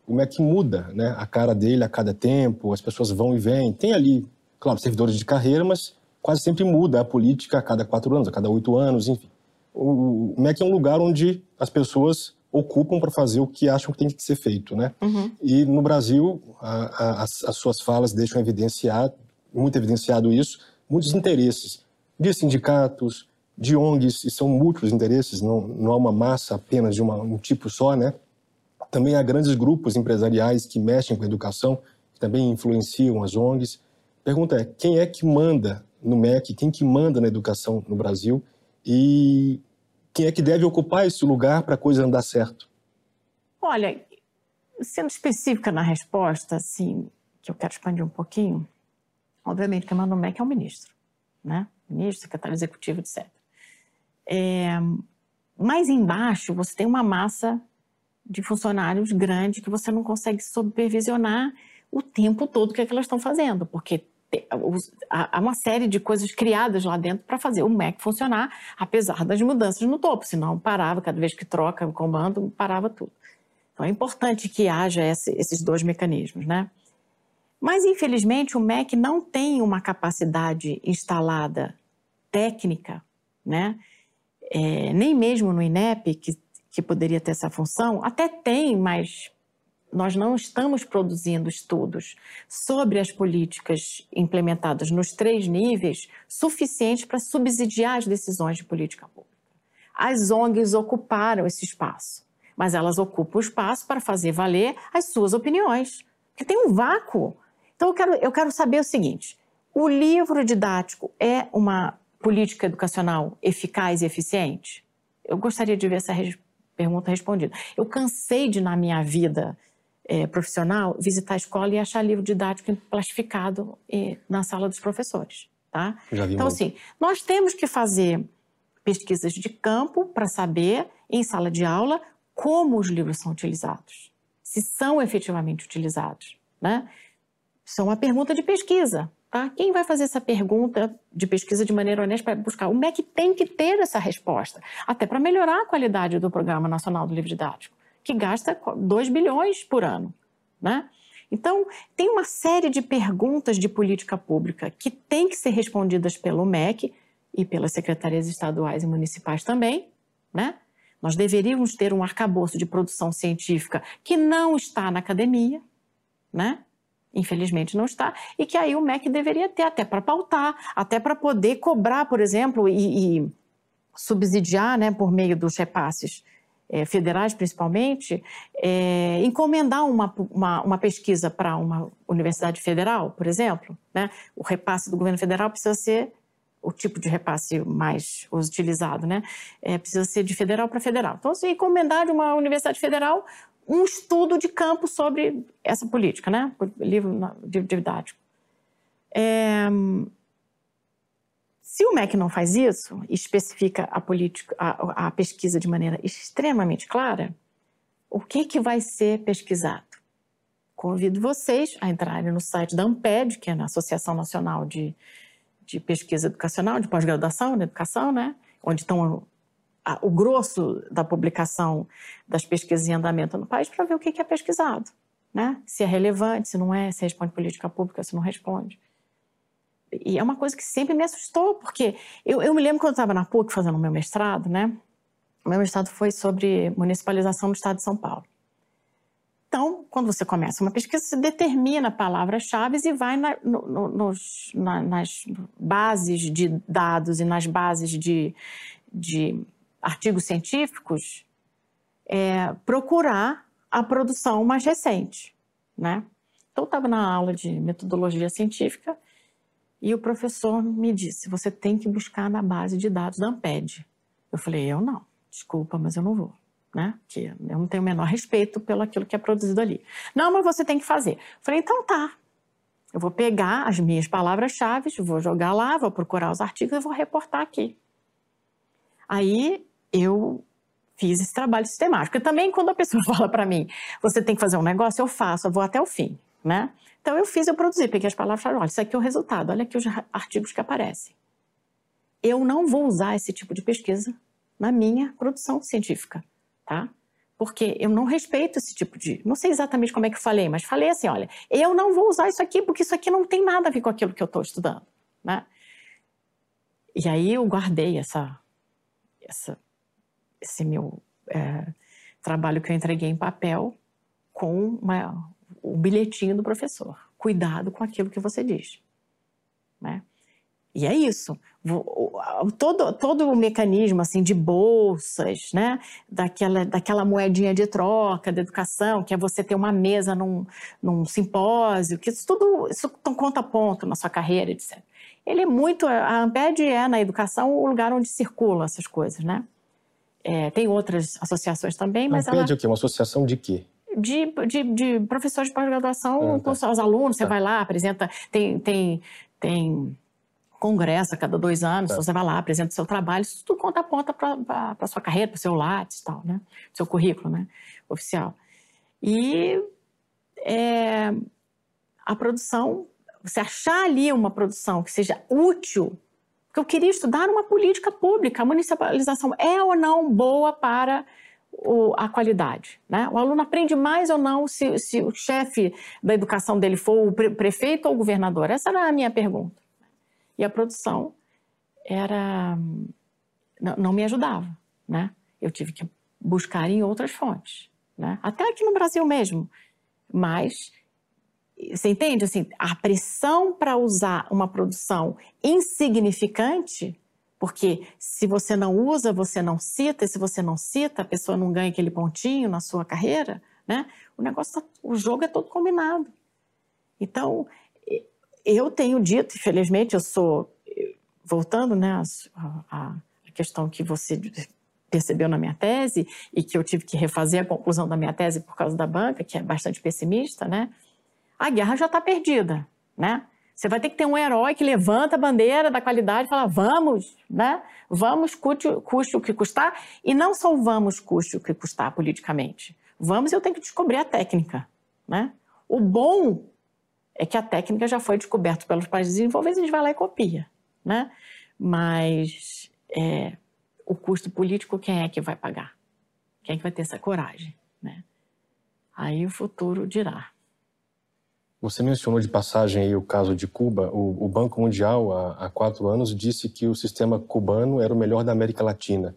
o MEC muda né, a cara dele a cada tempo, as pessoas vão e vêm. Tem ali, claro, servidores de carreira, mas quase sempre muda a política a cada quatro anos, a cada oito anos, enfim. O, MEC é um lugar onde as pessoas ocupam para fazer o que acham que tem que ser feito, né? Uhum. E no Brasil, a, a, as, as suas falas deixam evidenciar muito evidenciado isso, muitos interesses de sindicatos, de ONGs, e são múltiplos interesses, não, não há uma massa apenas de uma, um tipo só, né? Também há grandes grupos empresariais que mexem com a educação, que também influenciam as ONGs. Pergunta é, quem é que manda no MEC, quem que manda na educação no Brasil e quem é que deve ocupar esse lugar para a coisa andar certo? Olha, sendo específica na resposta, assim, que eu quero expandir um pouquinho, Obviamente, quem manda o MEC é o ministro, né? Ministro, secretário executivo, etc. É, mais embaixo, você tem uma massa de funcionários grande que você não consegue supervisionar o tempo todo que, é que elas estão fazendo, porque há uma série de coisas criadas lá dentro para fazer o MEC funcionar, apesar das mudanças no topo, senão parava, cada vez que troca o comando, parava tudo. Então é importante que haja esse, esses dois mecanismos, né? Mas, infelizmente, o MEC não tem uma capacidade instalada técnica, né? É, nem mesmo no INEP, que, que poderia ter essa função, até tem, mas nós não estamos produzindo estudos sobre as políticas implementadas nos três níveis suficientes para subsidiar as decisões de política pública. As ONGs ocuparam esse espaço, mas elas ocupam o espaço para fazer valer as suas opiniões, porque tem um vácuo então, eu quero, eu quero saber o seguinte: o livro didático é uma política educacional eficaz e eficiente? Eu gostaria de ver essa pergunta respondida. Eu cansei de, na minha vida é, profissional, visitar a escola e achar livro didático plastificado é, na sala dos professores. Tá? então, muito. assim, nós temos que fazer pesquisas de campo para saber, em sala de aula, como os livros são utilizados, se são efetivamente utilizados. Né? Isso é uma pergunta de pesquisa. Tá? Quem vai fazer essa pergunta de pesquisa de maneira honesta para buscar? O MEC tem que ter essa resposta, até para melhorar a qualidade do Programa Nacional do Livro Didático, que gasta 2 bilhões por ano. Né? Então, tem uma série de perguntas de política pública que têm que ser respondidas pelo MEC e pelas secretarias estaduais e municipais também. Né? Nós deveríamos ter um arcabouço de produção científica que não está na academia, né? Infelizmente não está, e que aí o MEC deveria ter até para pautar, até para poder cobrar, por exemplo, e, e, subsidiar, né, por meio dos repasses é, federais principalmente, é, encomendar uma, uma, uma pesquisa para uma universidade federal, por exemplo. Né? O repasse do governo federal precisa ser o tipo de repasse mais utilizado, né? É, precisa ser de federal para federal. Então, se encomendar de uma universidade federal um estudo de campo sobre essa política, né? Livro didático. É, se o MEC não faz isso, especifica a, política, a, a, pesquisa de maneira extremamente clara, o que, que vai ser pesquisado? Convido vocês a entrarem no site da AMPED, que é a Associação Nacional de, de Pesquisa Educacional, de Pós-Graduação na Educação, né? onde estão a, o grosso da publicação das pesquisas em andamento no país para ver o que, que é pesquisado. Né? Se é relevante, se não é, se responde política pública, se não responde. E é uma coisa que sempre me assustou, porque eu, eu me lembro quando eu estava na PUC fazendo o meu mestrado, né? O meu mestrado foi sobre municipalização do Estado de São Paulo. Então, quando você começa uma pesquisa, você determina palavras-chave e vai na, no, nos, na, nas bases de dados e nas bases de, de artigos científicos, é, procurar a produção mais recente, né? Então, eu estava na aula de metodologia científica e o professor me disse: você tem que buscar na base de dados da Amped. Eu falei: eu não, desculpa, mas eu não vou, né? Porque eu não tenho o menor respeito pelo aquilo que é produzido ali. Não, mas você tem que fazer. Eu falei: então tá. Eu vou pegar as minhas palavras-chave, vou jogar lá, vou procurar os artigos e vou reportar aqui. Aí eu fiz esse trabalho sistemático. E também quando a pessoa fala para mim, você tem que fazer um negócio, eu faço, eu vou até o fim, né? Então eu fiz, eu produzi, peguei as palavras falei, olha, isso aqui é o resultado, olha aqui os artigos que aparecem. Eu não vou usar esse tipo de pesquisa na minha produção científica, tá? Porque eu não respeito esse tipo de. Não sei exatamente como é que eu falei, mas falei assim: olha, eu não vou usar isso aqui porque isso aqui não tem nada a ver com aquilo que eu estou estudando, né? E aí eu guardei essa, essa esse meu é, trabalho que eu entreguei em papel com uma, o bilhetinho do professor. Cuidado com aquilo que você diz. Né? E é isso. Todo, todo o mecanismo assim de bolsas, né? daquela, daquela moedinha de troca da educação, que é você ter uma mesa num, num simpósio, que isso tudo isso conta ponto na sua carreira, etc. Ele é muito. A Amped é, na educação, o lugar onde circulam essas coisas, né? É, tem outras associações também, mas Amped ela... o quê? Uma associação de quê? De, de, de professores de pós-graduação ah, tá. com os alunos, você tá. vai lá, apresenta, tem, tem, tem congresso a cada dois anos, tá. você vai lá, apresenta o seu trabalho, isso tudo conta a ponta para a sua carreira, para o seu LATS e tal, né? Seu currículo, né? Oficial. E é, a produção, você achar ali uma produção que seja útil porque eu queria estudar uma política pública. A municipalização é ou não boa para o, a qualidade. Né? O aluno aprende mais ou não se, se o chefe da educação dele for o prefeito ou o governador? Essa era a minha pergunta. E a produção era não, não me ajudava. Né? Eu tive que buscar em outras fontes. Né? Até aqui no Brasil mesmo. Mas você entende? Assim, a pressão para usar uma produção insignificante, porque se você não usa, você não cita, e se você não cita, a pessoa não ganha aquele pontinho na sua carreira, né? O negócio, tá, o jogo é todo combinado. Então, eu tenho dito, infelizmente, eu sou, voltando, né, a, a questão que você percebeu na minha tese e que eu tive que refazer a conclusão da minha tese por causa da banca, que é bastante pessimista, né? A guerra já está perdida, né? Você vai ter que ter um herói que levanta a bandeira da qualidade e fala: vamos, né? Vamos, custe, custe o que custar. E não só vamos, custe o que custar politicamente. Vamos, eu tenho que descobrir a técnica, né? O bom é que a técnica já foi descoberta pelos países desenvolvidos e a gente vai lá e copia, né? Mas é, o custo político, quem é que vai pagar? Quem é que vai ter essa coragem, né? Aí o futuro dirá. Você mencionou de passagem aí o caso de Cuba. O, o Banco Mundial, há, há, quatro anos, disse que o sistema cubano era o melhor da América Latina.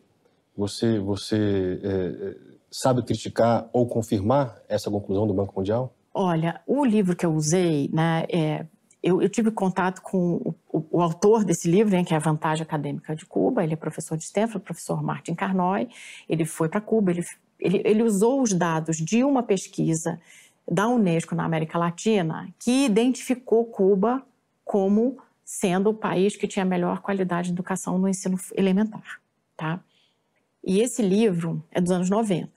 Você, você é, é, sabe criticar ou confirmar essa conclusão do Banco Mundial? Olha, o livro que eu usei, né, é, eu, eu, tive contato com o, o, o, autor desse livro, que é a Vantagem Acadêmica de Cuba. Ele é professor de Stanford, professor Martin Carnoy. Ele foi para Cuba, ele, ele, ele usou os dados de uma pesquisa da Unesco na América Latina que identificou Cuba como sendo o país que tinha a melhor qualidade de educação no ensino elementar, tá? E esse livro é dos anos 90,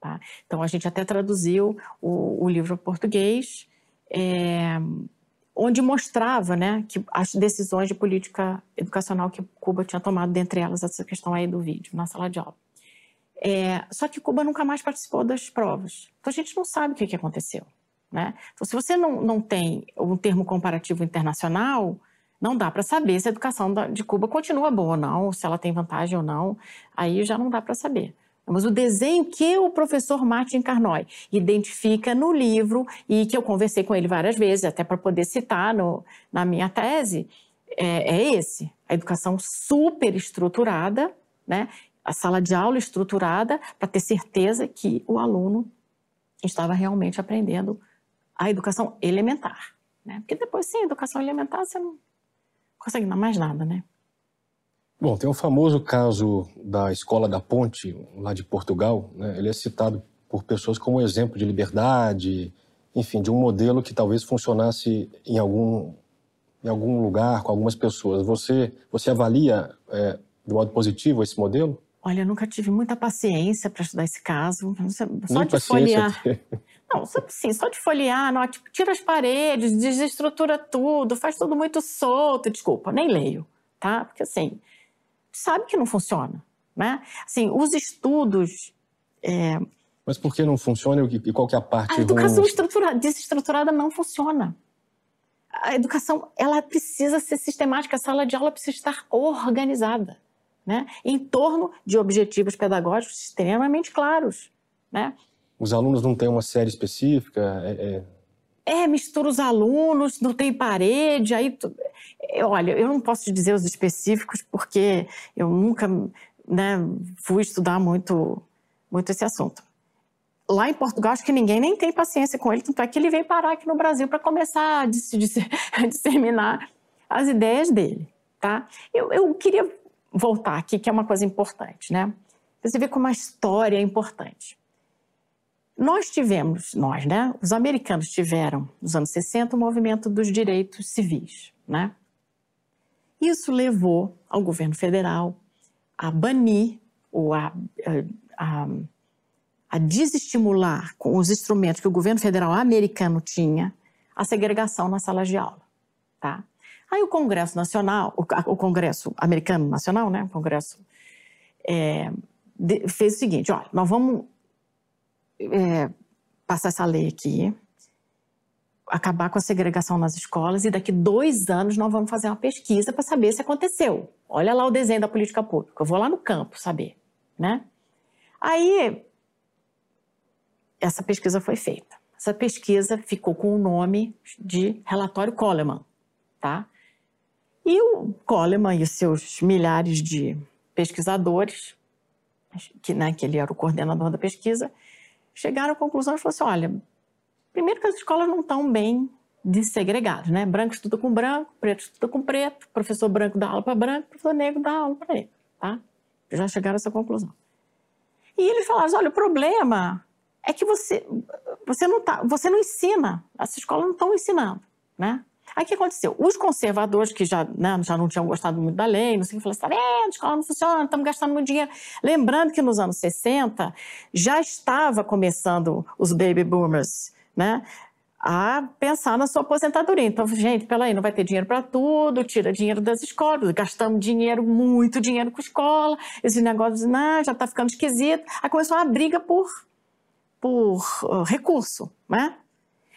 tá? Então a gente até traduziu o, o livro português, é, onde mostrava, né, que as decisões de política educacional que Cuba tinha tomado, dentre elas essa questão aí do vídeo na sala de aula. É, só que Cuba nunca mais participou das provas. Então a gente não sabe o que, que aconteceu. Né? Então, se você não, não tem um termo comparativo internacional, não dá para saber se a educação de Cuba continua boa ou não, se ela tem vantagem ou não. Aí já não dá para saber. Mas o desenho que o professor Martin Carnoy identifica no livro e que eu conversei com ele várias vezes, até para poder citar no, na minha tese, é, é esse: a educação super estruturada, né, a sala de aula estruturada para ter certeza que o aluno estava realmente aprendendo a educação elementar. Né? Porque depois, sim, educação elementar, você não consegue mais nada, né? Bom, tem o famoso caso da Escola da Ponte, lá de Portugal. Né? Ele é citado por pessoas como exemplo de liberdade, enfim, de um modelo que talvez funcionasse em algum, em algum lugar, com algumas pessoas. Você, você avalia é, de modo positivo esse modelo? Olha, eu nunca tive muita paciência para estudar esse caso. Só de folhear. Não, sim, só de folhear, não, tipo, tira as paredes, desestrutura tudo, faz tudo muito solto. Desculpa, nem leio, tá? Porque assim, sabe que não funciona, né? Assim, os estudos. É... Mas por que não funciona e qual que é a parte A educação ruim? estruturada, desestruturada não funciona. A educação, ela precisa ser sistemática, a sala de aula precisa estar organizada né, em torno de objetivos pedagógicos extremamente claros. Né? Os alunos não têm uma série específica? É, é... é mistura os alunos, não tem parede, aí... Tu... É, olha, eu não posso te dizer os específicos porque eu nunca né, fui estudar muito, muito esse assunto. Lá em Portugal, acho que ninguém nem tem paciência com ele, tanto é que ele veio parar aqui no Brasil para começar a disseminar as ideias dele, tá? Eu, eu queria voltar aqui, que é uma coisa importante, né? Você vê como a história é importante. Nós tivemos, nós, né? Os americanos tiveram, nos anos 60, o movimento dos direitos civis, né? Isso levou ao governo federal a banir ou a, a, a desestimular com os instrumentos que o governo federal americano tinha a segregação nas salas de aula, tá? Aí o Congresso Nacional, o, Congresso Americano Nacional, né, o Congresso, é, fez o seguinte, olha, nós vamos é, passar essa lei aqui, acabar com a segregação nas escolas e daqui dois anos nós vamos fazer uma pesquisa para saber se aconteceu. Olha lá o desenho da política pública, eu vou lá no campo saber, né? Aí, essa pesquisa foi feita. Essa pesquisa ficou com o nome de relatório Coleman, tá? E o Coleman e seus milhares de pesquisadores, que, né, que ele era o coordenador da pesquisa, chegaram à conclusão e falaram assim, olha, primeiro que as escolas não estão bem desegregadas, né? Branco estuda com branco, preto estuda com preto, professor branco dá aula para branco, professor negro dá aula para negro, tá? Já chegaram a essa conclusão. E eles falaram, olha, o problema é que você, você, não, tá, você não ensina, as escolas não estão ensinando, né? Aí o que aconteceu? Os conservadores, que já, né, já não tinham gostado muito da lei, não sei o que, falaram assim: é, a escola não funciona, estamos gastando muito dinheiro. Lembrando que nos anos 60 já estava começando os baby boomers, né? a pensar na sua aposentadoria. Então, gente, peraí, não vai ter dinheiro para tudo, tira dinheiro das escolas, gastamos dinheiro, muito dinheiro com escola, esse negócio, não, já está ficando esquisito. Aí começou uma briga por, por uh, recurso, né?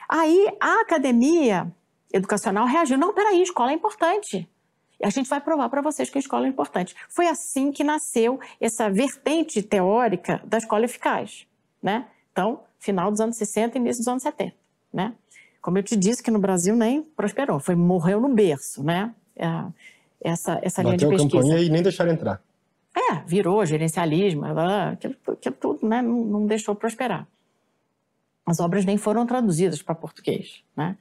Aí a academia educacional reagiu, não, peraí, escola é importante. E a gente vai provar para vocês que a escola é importante. Foi assim que nasceu essa vertente teórica da escola eficaz, né? Então, final dos anos 60 e início dos anos 70 né? Como eu te disse que no Brasil nem prosperou, foi morreu no berço, né? É, essa essa linha de pesquisa. campanha e nem deixaram entrar. É, virou gerencialismo, aquilo, aquilo tudo, né? Não, não deixou prosperar. As obras nem foram traduzidas para português, né?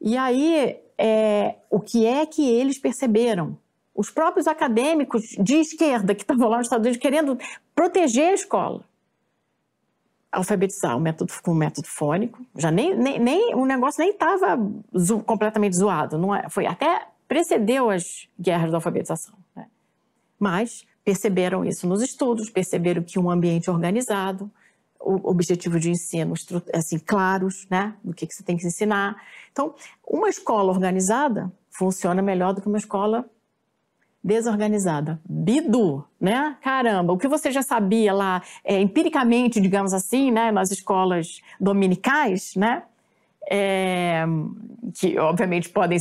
E aí, é, o que é que eles perceberam? Os próprios acadêmicos de esquerda que estavam lá nos Estados Unidos querendo proteger a escola alfabetizar o método, com o método fônico. Já nem, nem, nem o negócio nem estava zo, completamente zoado. Não é, foi até precedeu as guerras da alfabetização. Né? Mas perceberam isso nos estudos, perceberam que um ambiente organizado, o objetivo de ensino assim claros, né, do que, que você tem que ensinar. Então, uma escola organizada funciona melhor do que uma escola desorganizada. Bidu, né? Caramba, o que você já sabia lá é, empiricamente, digamos assim, né, nas escolas dominicais, né? É, que obviamente podem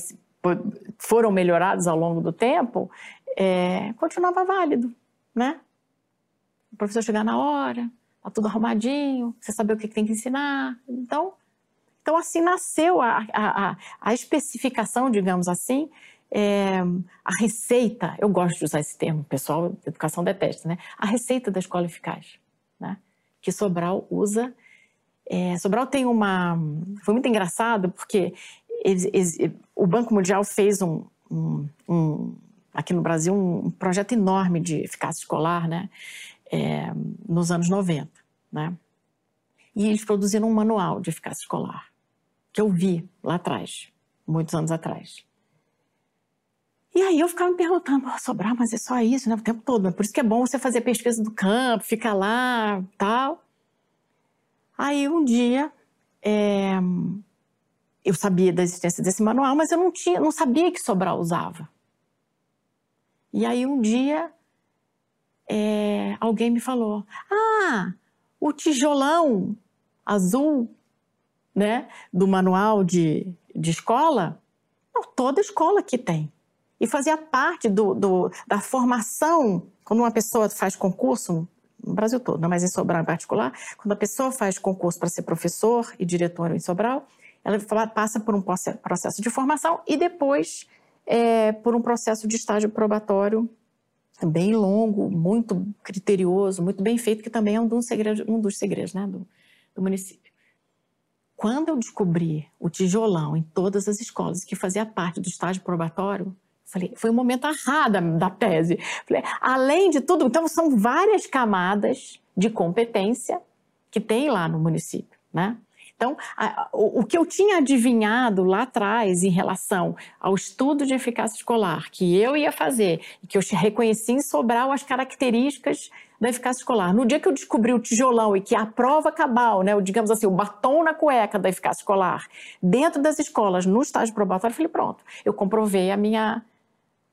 foram melhorados ao longo do tempo, é, continuava válido, né? O professor chegar na hora, tá tudo arrumadinho, você saber o que tem que ensinar. Então, então assim nasceu a, a, a, especificação, digamos assim, é, a receita, eu gosto de usar esse termo, pessoal educação detesta, né? A receita da escola eficaz, né? Que Sobral usa. É, Sobral tem uma. Foi muito engraçado porque eles, eles, o Banco Mundial fez um, um, um, aqui no Brasil um projeto enorme de eficácia escolar, né? É, nos anos 90, né? E eles produziram um manual de eficácia escolar que eu vi lá atrás, muitos anos atrás. E aí eu ficava me perguntando, oh, Sobral, mas é só isso, né? O tempo todo. Por isso que é bom você fazer pesquisa do campo, ficar lá, tal. Aí um dia é, eu sabia da existência desse manual, mas eu não tinha, não sabia que Sobral usava. E aí um dia é, alguém me falou: Ah, o tijolão azul, né, do manual de, de escola, não, toda escola que tem. E fazia parte do, do, da formação, quando uma pessoa faz concurso, no Brasil todo, não, mas em Sobral em particular, quando a pessoa faz concurso para ser professor e diretor em Sobral, ela passa por um processo de formação e depois é, por um processo de estágio probatório bem longo, muito criterioso, muito bem feito, que também é um dos segredos, um dos segredos né, do, do município. Quando eu descobri o tijolão em todas as escolas que fazia parte do estágio probatório, Falei, foi um momento da, da tese. Falei, além de tudo, então são várias camadas de competência que tem lá no município, né? Então, a, o, o, que eu tinha adivinhado lá atrás em relação ao estudo de eficácia escolar que eu ia fazer que eu reconheci em Sobral as características da eficácia escolar. No dia que eu descobri o tijolão e que a prova cabal, né, o, digamos assim, o batom na cueca da eficácia escolar, dentro das escolas, no estágio probatório, eu falei, pronto, eu comprovei a minha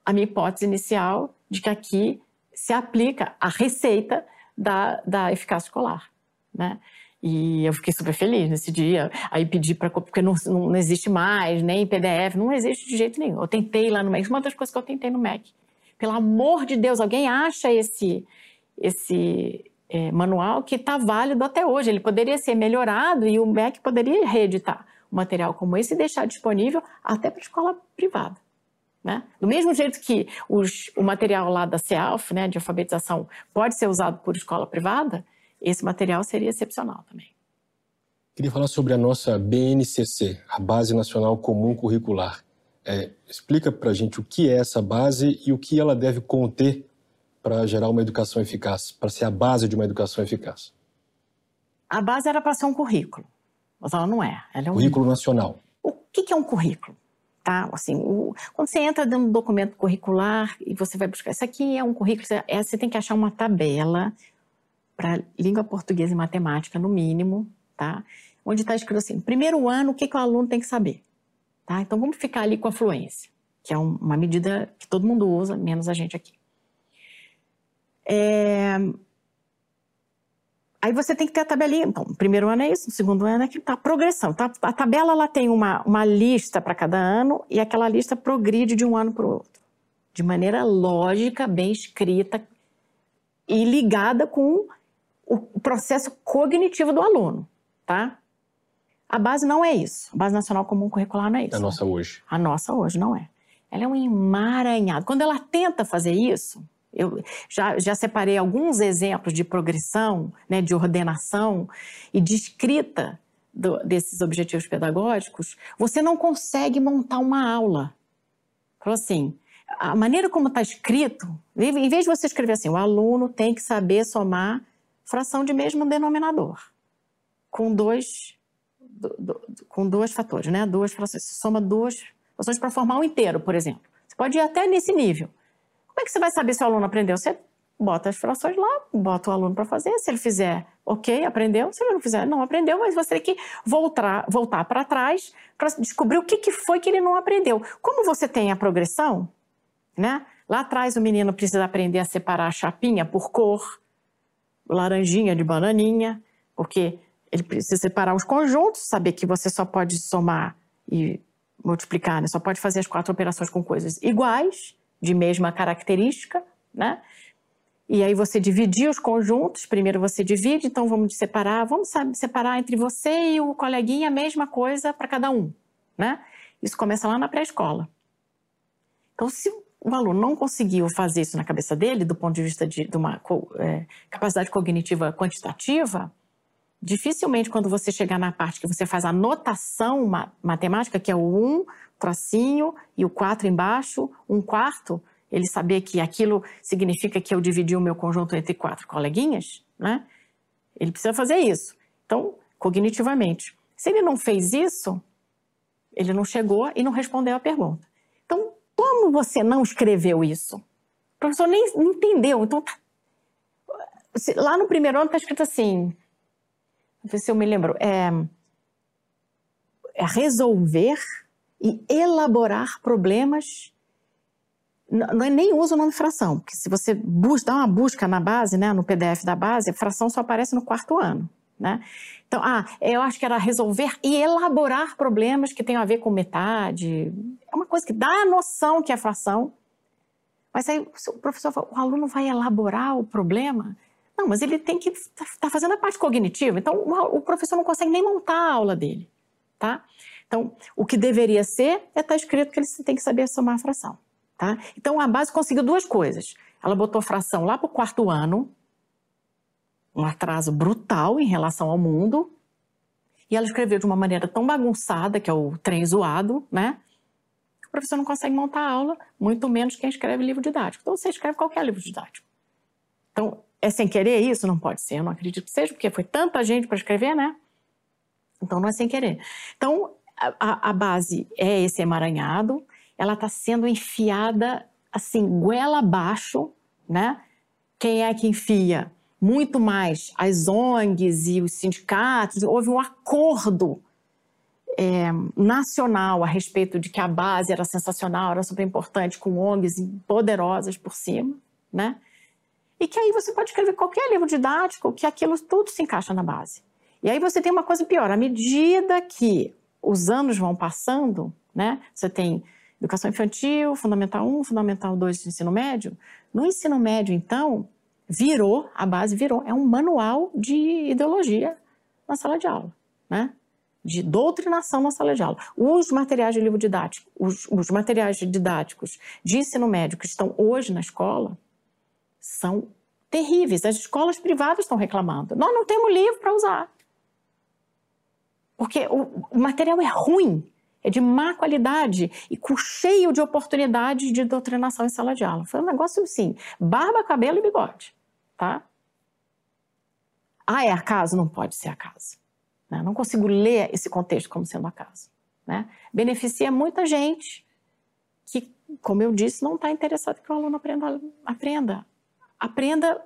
a minha hipótese inicial de que aqui se aplica a receita da, da eficácia escolar, né? E eu fiquei super feliz nesse dia. Aí pedi para porque não, não existe mais, nem PDF, não existe de jeito nenhum. Eu tentei lá no MEC, uma das coisas que eu tentei no MEC. Pelo amor de Deus, alguém acha esse esse é, manual que está válido até hoje. Ele poderia ser melhorado e o MEC poderia reeditar um material como esse e deixar disponível até para escola privada. Né? Do mesmo jeito que os, o material lá da CEALF, né, de alfabetização, pode ser usado por escola privada, esse material seria excepcional também. Queria falar sobre a nossa BNCC, a Base Nacional Comum Curricular. É, explica para a gente o que é essa base e o que ela deve conter para gerar uma educação eficaz, para ser a base de uma educação eficaz. A base era para ser um currículo, mas ela não é. Ela é um... Currículo nacional. O que é um currículo? tá? Assim, o, quando você entra dentro do documento curricular e você vai buscar, isso aqui é um currículo, você, é, você tem que achar uma tabela para língua portuguesa e matemática, no mínimo, tá? Onde está escrito assim, primeiro ano, o que, que o aluno tem que saber, tá? Então, vamos ficar ali com a fluência, que é um, uma medida que todo mundo usa, menos a gente aqui. É, Aí você tem que ter a tabelinha. Então, primeiro ano é isso, segundo ano é que tá a progressão. Tá? A tabela ela tem uma, uma lista para cada ano e aquela lista progride de um ano para o outro. De maneira lógica, bem escrita e ligada com o processo cognitivo do aluno, tá? A base não é isso. A base nacional comum curricular não é isso. A nossa hoje. A nossa hoje não é. Ela é um emaranhado. Quando ela tenta fazer isso, eu já, já separei alguns exemplos de progressão, né, de ordenação e de escrita do, desses objetivos pedagógicos. Você não consegue montar uma aula. Falou assim, a maneira como está escrito, em vez de você escrever assim, o aluno tem que saber somar fração de mesmo denominador, com dois, do, do, com dois fatores, né? Duas frações. Você soma duas frações para formar um inteiro, por exemplo. Você pode ir até nesse nível. Como é que você vai saber se o aluno aprendeu? Você bota as frações lá, bota o aluno para fazer. Se ele fizer, ok, aprendeu. Se ele não fizer, não aprendeu, mas você tem que voltar, voltar para trás para descobrir o que, que foi que ele não aprendeu. Como você tem a progressão, né? Lá atrás o menino precisa aprender a separar a chapinha por cor, laranjinha de bananinha, porque ele precisa separar os conjuntos, saber que você só pode somar e multiplicar, né? só pode fazer as quatro operações com coisas iguais de mesma característica, né? E aí você dividir os conjuntos, primeiro você divide, então vamos separar, vamos sabe, separar entre você e o coleguinha a mesma coisa para cada um, né? Isso começa lá na pré-escola. Então, se o aluno não conseguiu fazer isso na cabeça dele, do ponto de vista de, de uma é, capacidade cognitiva quantitativa, dificilmente quando você chegar na parte que você faz a notação matemática, que é o 1, tracinho e o 4 embaixo, um quarto, ele saber que aquilo significa que eu dividi o meu conjunto entre quatro coleguinhas, né? Ele precisa fazer isso. Então, cognitivamente. Se ele não fez isso, ele não chegou e não respondeu a pergunta. Então, como você não escreveu isso? O professor nem entendeu. Então, tá... lá no primeiro ano está escrito assim, não sei se eu me lembro, é, é resolver e elaborar problemas. Não é nem usa o nome fração, porque se você busca, dá uma busca na base, né, no PDF da base, fração só aparece no quarto ano. Né? Então, ah, eu acho que era resolver e elaborar problemas que tenham a ver com metade. É uma coisa que dá a noção que é fração. Mas aí o professor fala, o aluno vai elaborar o problema? Não, mas ele tem que estar tá, tá fazendo a parte cognitiva. Então, o, professor não consegue nem montar a aula dele, tá? Então, o que deveria ser é estar tá escrito que ele tem que saber somar a fração. Tá? Então, a base conseguiu duas coisas. Ela botou fração lá para o quarto ano, um atraso brutal em relação ao mundo, e ela escreveu de uma maneira tão bagunçada, que é o trem zoado, né? O professor não consegue montar a aula, muito menos quem escreve livro didático. Então, você escreve qualquer livro didático. Então, é sem querer isso? Não pode ser, eu não acredito que seja, porque foi tanta gente para escrever, né? Então, não é sem querer. Então, a, a base é esse emaranhado, ela está sendo enfiada assim, goela abaixo, né? Quem é que enfia? Muito mais as ONGs e os sindicatos. Houve um acordo é, nacional a respeito de que a base era sensacional, era super importante, com ONGs poderosas por cima, né? E que aí você pode escrever qualquer livro didático, que aquilo tudo se encaixa na base. E aí você tem uma coisa pior, à medida que os anos vão passando, né? Você tem educação infantil, fundamental 1, fundamental 2 de ensino médio. No ensino médio, então, virou, a base virou, é um manual de ideologia na sala de aula, né? De doutrinação na sala de aula. Os materiais de livro didático, os, os materiais didáticos de ensino médio que estão hoje na escola são terríveis. As escolas privadas estão reclamando. Nós não temos livro para usar. Porque o, o material é ruim, é de má qualidade e com cheio de oportunidades de doutrinação em sala de aula. Foi um negócio assim, barba, cabelo e bigode, tá? Ah, é acaso? Não pode ser acaso. Né? Não consigo ler esse contexto como sendo acaso. Né? Beneficia muita gente que, como eu disse, não está interessado que o aluno aprenda, aprenda. Aprenda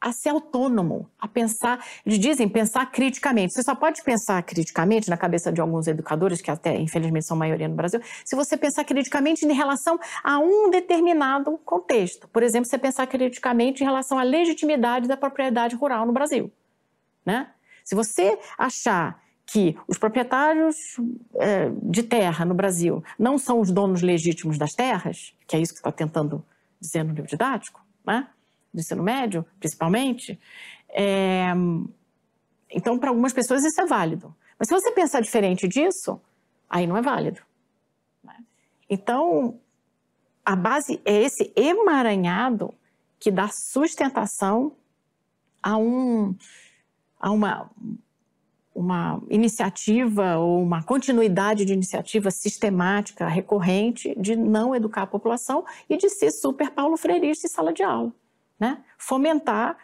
a ser autônomo, a pensar. Eles dizem pensar criticamente. Você só pode pensar criticamente na cabeça de alguns educadores, que até infelizmente são maioria no Brasil, se você pensar criticamente em relação a um determinado contexto. Por exemplo, você pensar criticamente em relação à legitimidade da propriedade rural no Brasil. Né? Se você achar que os proprietários é, de terra no Brasil não são os donos legítimos das terras, que é isso que está tentando dizer no livro didático, né? Do ensino médio, principalmente. É... Então, para algumas pessoas isso é válido. Mas se você pensar diferente disso, aí não é válido. Né? Então, a base é esse emaranhado que dá sustentação a, um, a uma, uma iniciativa ou uma continuidade de iniciativa sistemática, recorrente, de não educar a população e de ser super Paulo Freirista em sala de aula né? fomentar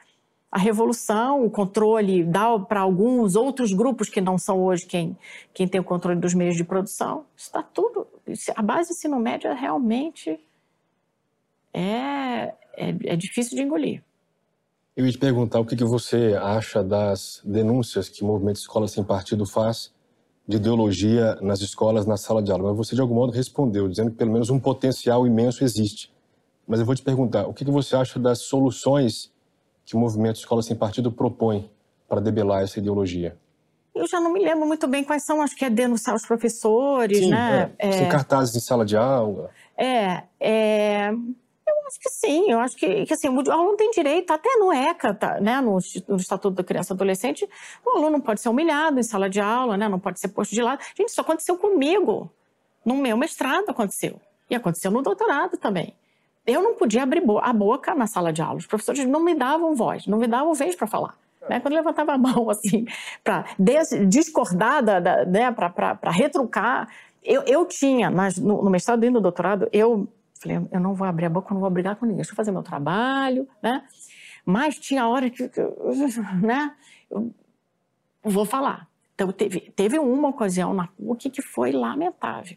a revolução, o controle, dar para alguns outros grupos que não são hoje quem, quem tem o controle dos meios de produção. Está tudo. A base do ensino médio é realmente é, é, é, difícil de engolir. Eu ia te perguntar o que, que você acha das denúncias que o movimento Escola Sem Partido faz de ideologia nas escolas, na sala de aula. Mas você, de algum modo, respondeu, dizendo que pelo menos um potencial imenso existe. Mas eu vou te perguntar, o que você acha das soluções que o movimento Escola Sem Partido propõe para debelar essa ideologia? Eu já não me lembro muito bem quais são, acho que é denunciar os professores, sim, né? É. É... cartazes em sala de aula. É, é, eu acho que sim, eu acho que, que assim, o aluno tem direito, até no ECA, tá, né, no, no, Estatuto da Criança e Adolescente, o aluno não pode ser humilhado em sala de aula, né, não pode ser posto de lado. Gente, isso aconteceu comigo, no meu mestrado aconteceu, e aconteceu no doutorado também eu não podia abrir a boca na sala de aula. Os professores não me davam voz, não me davam vez para falar. Né? Quando eu levantava a mão, assim, para discordar, da, da, né? para retrucar, eu, eu tinha, nas, no, no, mestrado e no doutorado, eu falei, eu não vou abrir a boca, eu não vou brigar com ninguém, deixa eu fazer meu trabalho, né? Mas tinha hora que, né? Eu vou falar. Então, teve, teve uma ocasião na PUC que foi lamentável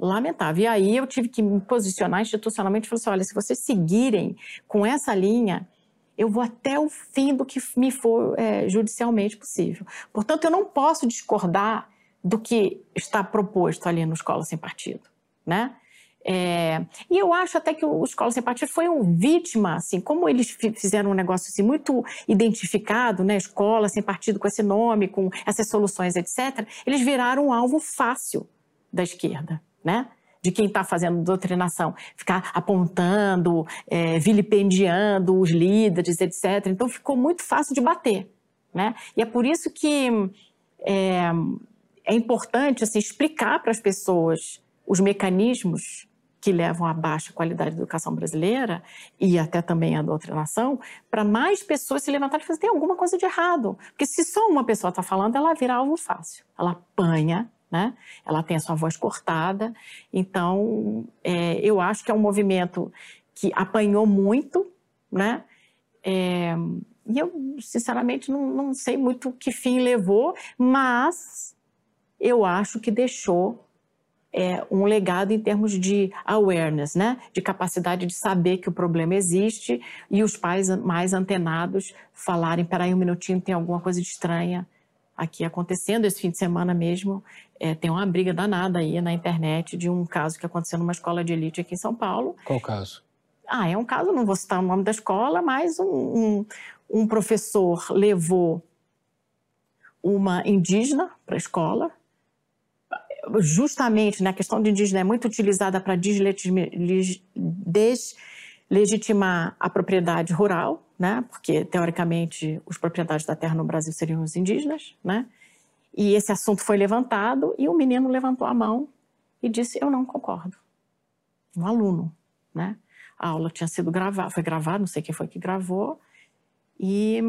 lamentável. E aí eu tive que me posicionar institucionalmente e falar assim: olha, se vocês seguirem com essa linha, eu vou até o fim do que me for é, judicialmente possível. Portanto, eu não posso discordar do que está proposto ali no Escola Sem Partido, né? É, e eu acho até que o Escola Sem Partido foi um vítima, assim, como eles fizeram um negócio assim, muito identificado, né, Escola Sem Partido com esse nome, com essas soluções, etc., eles viraram um alvo fácil da esquerda né? de quem está fazendo doutrinação, ficar apontando, é, vilipendiando os líderes, etc. Então ficou muito fácil de bater, né? E é por isso que é, é importante assim, explicar para as pessoas os mecanismos que levam à baixa qualidade da educação brasileira e até também a doutrinação, para mais pessoas se levantarem e fazer tem alguma coisa de errado. Porque se só uma pessoa está falando, ela vira alvo fácil. Ela apanha né? Ela tem a sua voz cortada. Então, é, eu acho que é um movimento que apanhou muito, né? É, e eu, sinceramente, não, não sei muito que fim levou, mas eu acho que deixou é, um legado em termos de awareness, né? de capacidade de saber que o problema existe e os pais mais antenados falarem: peraí, um minutinho, tem alguma coisa de estranha aqui acontecendo. Esse fim de semana mesmo, é, tem uma briga danada aí na internet de um caso que aconteceu numa escola de elite aqui em São Paulo. Qual caso? Ah, é um caso, não vou citar o nome da escola, mas um, um, um professor levou uma indígena para a escola, justamente, né, a questão de indígena é muito utilizada para deslegitimar a propriedade rural, né, porque, teoricamente, os proprietários da terra no Brasil seriam os indígenas, né, e esse assunto foi levantado e o menino levantou a mão e disse: Eu não concordo. Um aluno, né? A aula tinha sido gravada, foi gravada, não sei quem foi que gravou, e,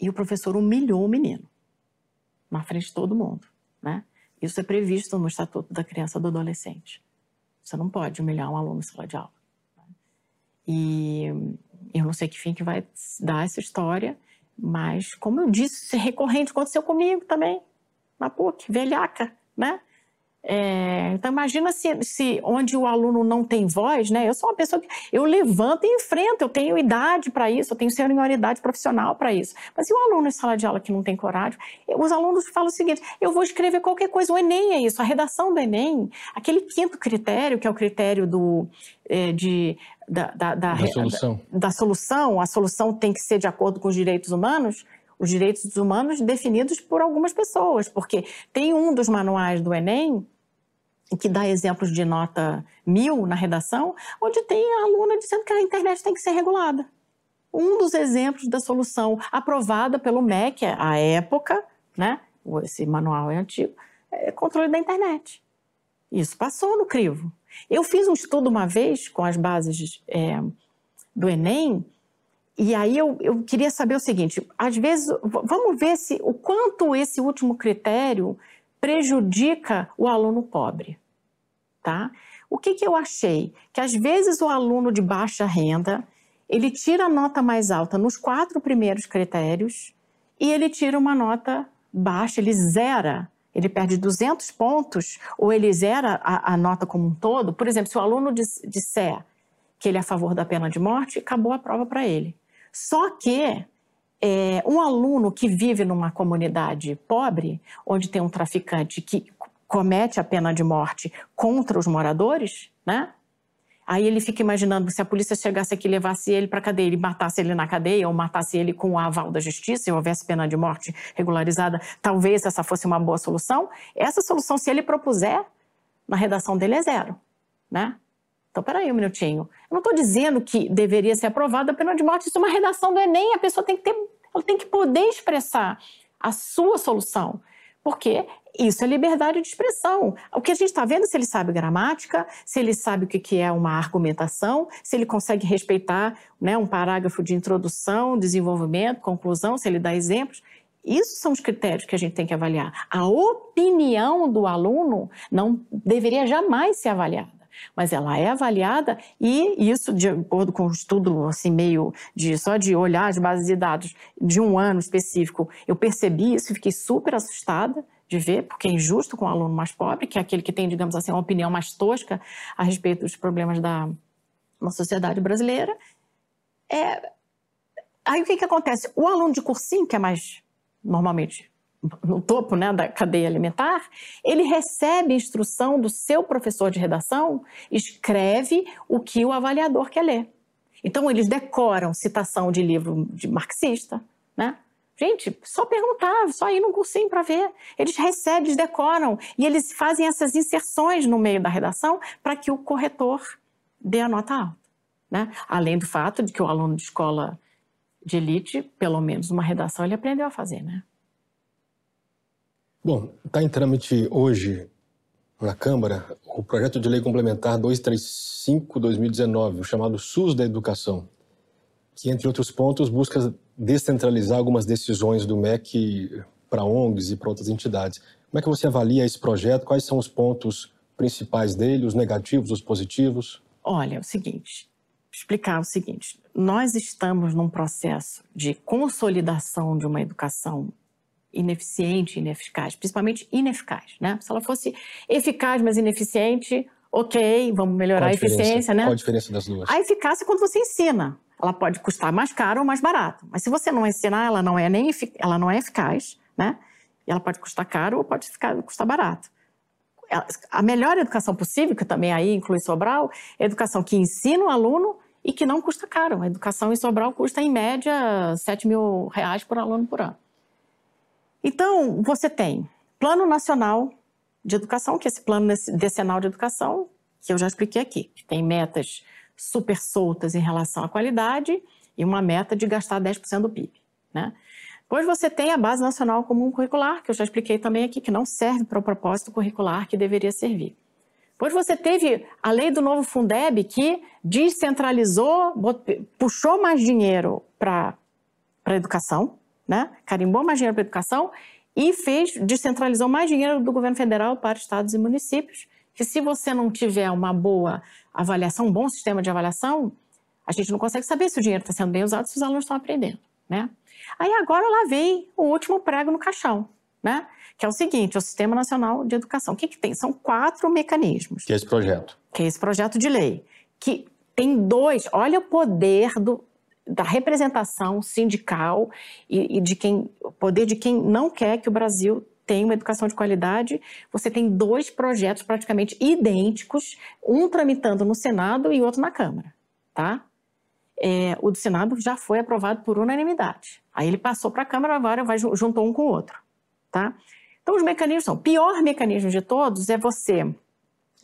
e o professor humilhou o menino na frente de todo mundo, né? Isso é previsto no Estatuto da Criança e do Adolescente. Você não pode humilhar um aluno em sala de aula. Né? E eu não sei que fim que vai dar essa história, mas, como eu disse, isso é recorrente, aconteceu comigo também, na PUC, velhaca, né? É, então imagina se, se, onde o aluno não tem voz, né? Eu sou uma pessoa que eu levanto e enfrento, eu tenho idade para isso, eu tenho senioridade profissional para isso. Mas e o aluno em sala de aula que não tem coragem? Os alunos falam o seguinte: eu vou escrever qualquer coisa. O Enem é isso, a redação do Enem, aquele quinto critério que é o critério do é, de da, da, da, da solução. Da, da solução, a solução tem que ser de acordo com os direitos humanos os direitos humanos definidos por algumas pessoas, porque tem um dos manuais do Enem que dá exemplos de nota mil na redação, onde tem a aluna dizendo que a internet tem que ser regulada. Um dos exemplos da solução aprovada pelo MEC à época, né? Esse manual é antigo, é controle da internet. Isso passou no crivo. Eu fiz um estudo uma vez com as bases é, do Enem, e aí eu, eu queria saber o seguinte: às vezes, vamos ver se o quanto esse último critério prejudica o aluno pobre, tá? O que, que eu achei? Que às vezes o aluno de baixa renda, ele tira a nota mais alta nos quatro primeiros critérios e ele tira uma nota baixa, ele zera, ele perde 200 pontos ou ele zera a, a nota como um todo. Por exemplo, se o aluno disser que ele é a favor da pena de morte, acabou a prova para ele. Só que é, um aluno que vive numa comunidade pobre, onde tem um traficante que comete a pena de morte contra os moradores, né? Aí ele fica imaginando se a polícia chegasse aqui e levasse ele para a cadeia, ele matasse ele na cadeia ou matasse ele com o aval da justiça e houvesse pena de morte regularizada, talvez essa fosse uma boa solução. Essa solução, se ele propuser, na redação dele é zero, né? Então, peraí um minutinho. Eu não estou dizendo que deveria ser aprovada a pena de morte, isso é uma redação do Enem, a pessoa tem que ter, ela tem que poder expressar a sua solução. Porque isso é liberdade de expressão. O que a gente está vendo é se ele sabe gramática, se ele sabe o que é uma argumentação, se ele consegue respeitar né, um parágrafo de introdução, desenvolvimento, conclusão, se ele dá exemplos. Isso são os critérios que a gente tem que avaliar. A opinião do aluno não deveria jamais ser avaliada mas ela é avaliada e isso, de acordo com um estudo assim meio de só de olhar as bases de dados de um ano específico, eu percebi isso e fiquei super assustada de ver, porque é injusto com o aluno mais pobre, que é aquele que tem, digamos assim, uma opinião mais tosca a respeito dos problemas da, da sociedade brasileira. É... Aí o que, que acontece? O aluno de cursinho, que é mais normalmente no topo né, da cadeia alimentar, ele recebe instrução do seu professor de redação, escreve o que o avaliador quer ler. Então, eles decoram citação de livro de marxista, né? Gente, só perguntar, só ir num cursinho para ver. Eles recebem, eles decoram e eles fazem essas inserções no meio da redação para que o corretor dê a nota alta. Né? Além do fato de que o aluno de escola de elite, pelo menos uma redação, ele aprendeu a fazer, né? Bom, está em trâmite hoje na Câmara o projeto de lei complementar 235-2019, o chamado SUS da Educação, que, entre outros pontos, busca descentralizar algumas decisões do MEC para ONGs e para outras entidades. Como é que você avalia esse projeto? Quais são os pontos principais dele, os negativos, os positivos? Olha, é o seguinte, explicar o seguinte: nós estamos num processo de consolidação de uma educação ineficiente, ineficaz, principalmente ineficaz, né? Se ela fosse eficaz, mas ineficiente, ok, vamos melhorar a, a eficiência, né? Qual a diferença das duas? A eficácia é quando você ensina. Ela pode custar mais caro ou mais barato. Mas se você não ensinar, ela não é nem ela não é eficaz, né? E ela pode custar caro ou pode ficar, custar barato. A melhor educação possível, que também aí inclui Sobral, é a educação que ensina o aluno e que não custa caro. A educação em Sobral custa, em média, 7 mil reais por aluno por ano. Então, você tem Plano Nacional de Educação, que é esse plano decenal de educação, que eu já expliquei aqui, que tem metas super soltas em relação à qualidade e uma meta de gastar 10% do PIB. Né? Depois você tem a Base Nacional Comum Curricular, que eu já expliquei também aqui, que não serve para o propósito curricular que deveria servir. Depois você teve a lei do novo Fundeb, que descentralizou, puxou mais dinheiro para a educação, né? carimbou mais dinheiro para a educação e fez, descentralizou mais dinheiro do governo federal para estados e municípios, que se você não tiver uma boa avaliação, um bom sistema de avaliação, a gente não consegue saber se o dinheiro está sendo bem usado, se os alunos estão aprendendo, né? Aí agora lá veio o último prego no caixão, né? que é o seguinte: é o Sistema Nacional de Educação. O que, que tem? São quatro mecanismos. Que é esse projeto. Que é esse projeto de lei. Que tem dois. Olha o poder do, da representação sindical e, e de quem, o poder de quem não quer que o Brasil tenha uma educação de qualidade. Você tem dois projetos praticamente idênticos, um tramitando no Senado e outro na Câmara, tá? É, o do Senado já foi aprovado por unanimidade. Aí ele passou para a Câmara, agora vai, juntou um com o outro. Tá? Então, os mecanismos são: o pior mecanismo de todos é você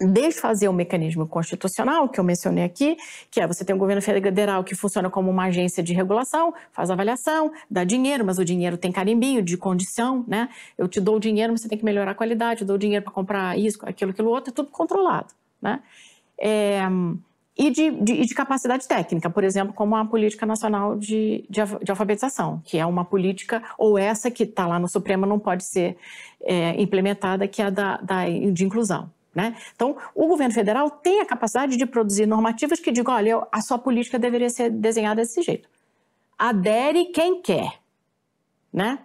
desfazer o mecanismo constitucional que eu mencionei aqui, que é você tem um governo federal que funciona como uma agência de regulação, faz avaliação, dá dinheiro, mas o dinheiro tem carimbinho de condição, né? Eu te dou o dinheiro, mas você tem que melhorar a qualidade, eu dou o dinheiro para comprar isso, aquilo, aquilo outro, é tudo controlado, né? É, e de, de, de, capacidade técnica, por exemplo, como a Política Nacional de, de, Alfabetização, que é uma política, ou essa que está lá no Supremo não pode ser é, implementada, que é a da, da, de inclusão. Né? Então, o governo federal tem a capacidade de produzir normativas que digam, olha, a sua política deveria ser desenhada desse jeito. Adere quem quer. Né?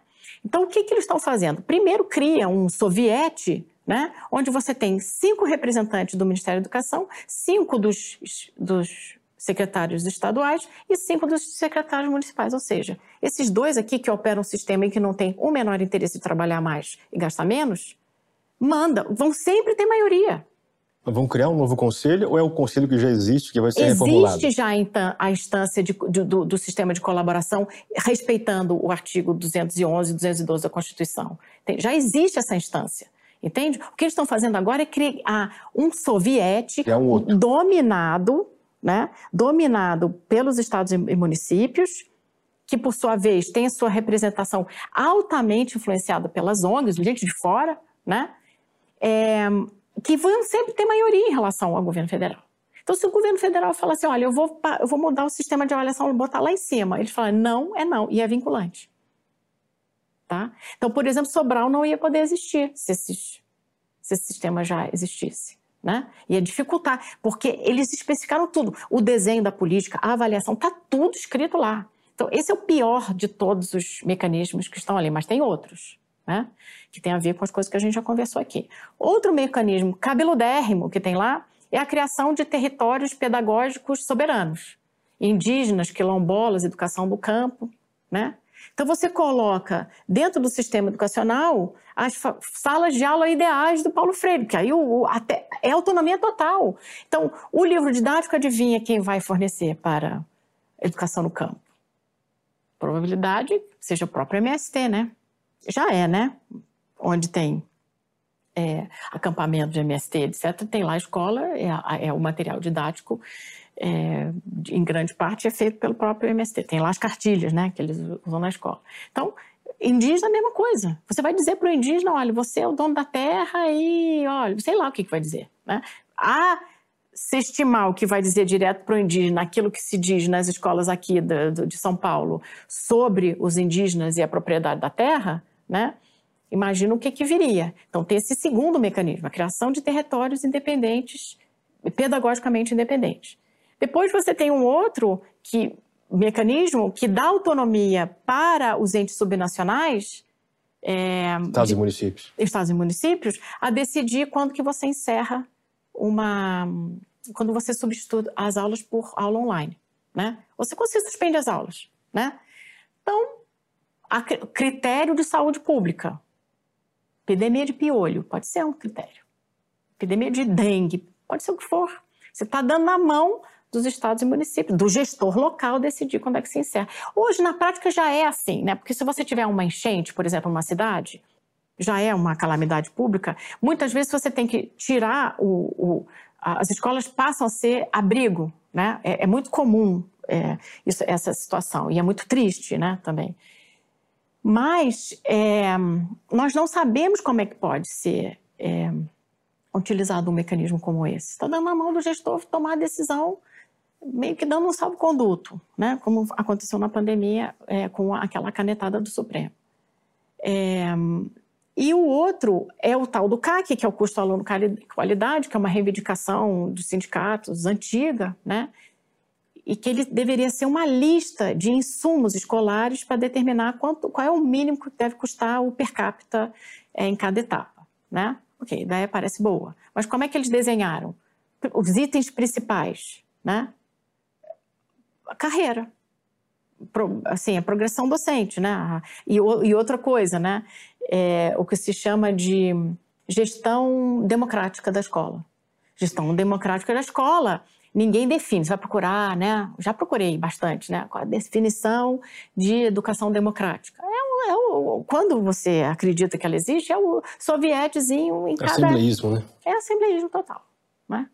Então, o que, que eles estão fazendo? Primeiro, cria um soviete né? onde você tem cinco representantes do Ministério da Educação, cinco dos, dos secretários estaduais e cinco dos secretários municipais. Ou seja, esses dois aqui que operam um sistema em que não tem o menor interesse de trabalhar mais e gastar menos, manda, vão sempre ter maioria. Vão criar um novo conselho ou é o conselho que já existe que vai ser existe reformulado? Existe já então, a instância de, do, do, sistema de colaboração, respeitando o artigo 211 e 212 da Constituição. Tem, já existe essa instância. Entende? O que eles estão fazendo agora é criar um soviético é um dominado, né? dominado pelos estados e municípios, que por sua vez tem a sua representação altamente influenciada pelas ONGs, gente de fora, né? É, que vão sempre ter maioria em relação ao governo federal. Então, se o governo federal fala assim, olha, eu vou, eu vou mudar o sistema de avaliação, vou botar lá em cima, eles falam, não, é não, e é vinculante. Tá? Então, por exemplo, Sobral não ia poder existir se, esses, se esse sistema já existisse. Né? Ia dificultar, porque eles especificaram tudo. O desenho da política, a avaliação, está tudo escrito lá. Então, esse é o pior de todos os mecanismos que estão ali, mas tem outros, né? que tem a ver com as coisas que a gente já conversou aqui. Outro mecanismo cabeludérrimo que tem lá é a criação de territórios pedagógicos soberanos, indígenas, quilombolas, educação do campo, né? Então, você coloca dentro do sistema educacional as salas de aula ideais do Paulo Freire, que aí o, o, até, é autonomia total. Então, o livro didático adivinha quem vai fornecer para educação no campo? Probabilidade seja o próprio MST, né? Já é, né? Onde tem é, acampamento de MST, etc., tem lá a escola, é, é o material didático é, em grande parte, é feito pelo próprio MST. Tem lá as cartilhas, né, que eles usam na escola. Então, indígena é a mesma coisa. Você vai dizer para o indígena, olha, você é o dono da terra e, olha, sei lá o que, que vai dizer. Né? A se estimar o que vai dizer direto para o indígena, aquilo que se diz nas escolas aqui de, de São Paulo sobre os indígenas e a propriedade da terra, né? Imagina o que, que viria. Então, tem esse segundo mecanismo, a criação de territórios independentes, pedagogicamente independentes. Depois você tem um outro que, mecanismo que dá autonomia para os entes subnacionais. É, estados e municípios. Estados e municípios, a decidir quando que você encerra uma. quando você substitui as aulas por aula online. Né? Você, você suspende as aulas. Né? Então, critério de saúde pública. Epidemia de piolho, pode ser um critério. Epidemia de dengue, pode ser o que for. Você está dando na mão dos estados e municípios, do gestor local decidir quando é que se encerra. Hoje, na prática, já é assim, né? Porque se você tiver uma enchente, por exemplo, numa cidade, já é uma calamidade pública, muitas vezes você tem que tirar o. o as escolas passam a ser abrigo, né? É, é muito comum é, isso, essa situação e é muito triste, né? Também. Mas é, nós não sabemos como é que pode ser é, utilizado um mecanismo como esse. Está dando na mão do gestor tomar a decisão meio que dando um salvo-conduto, né? como aconteceu na pandemia é, com aquela canetada do Supremo. É, e o outro é o tal do CAC, que é o custo aluno qualidade, que é uma reivindicação dos sindicatos antiga, né? E que ele deveria ser uma lista de insumos escolares para determinar quanto, qual é o mínimo que deve custar o per capita é, em cada etapa, né? Ok, ideia parece boa. Mas como é que eles desenharam? Os itens principais, né? A carreira. Pro, assim, a progressão docente, né? E, e outra coisa, né? É, o que se chama de gestão democrática da escola. Gestão democrática da escola ninguém define, você vai procurar, né? Já procurei bastante, né? a definição de educação democrática? É, é o, quando você acredita que ela existe, é o sovietezinho em cada... Assembleísmo, né? É assembleísmo total, né?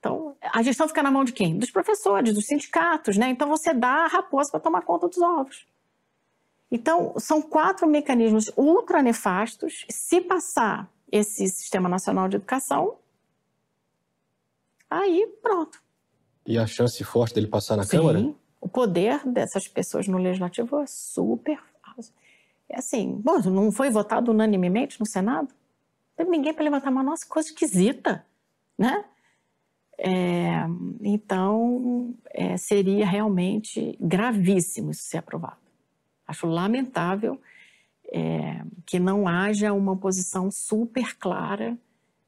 Então, a gestão fica na mão de quem? Dos professores, dos sindicatos, né? Então, você dá a raposa para tomar conta dos ovos. Então, são quatro mecanismos ultra nefastos. Se passar esse Sistema Nacional de Educação, aí pronto. E a chance forte dele passar na Sim, Câmara? O poder dessas pessoas no Legislativo é super. É assim, bom, não foi votado unanimemente no Senado? Não teve ninguém para levantar uma nossa coisa esquisita, né? É, então, é, seria realmente gravíssimo isso ser aprovado. Acho lamentável é, que não haja uma posição super clara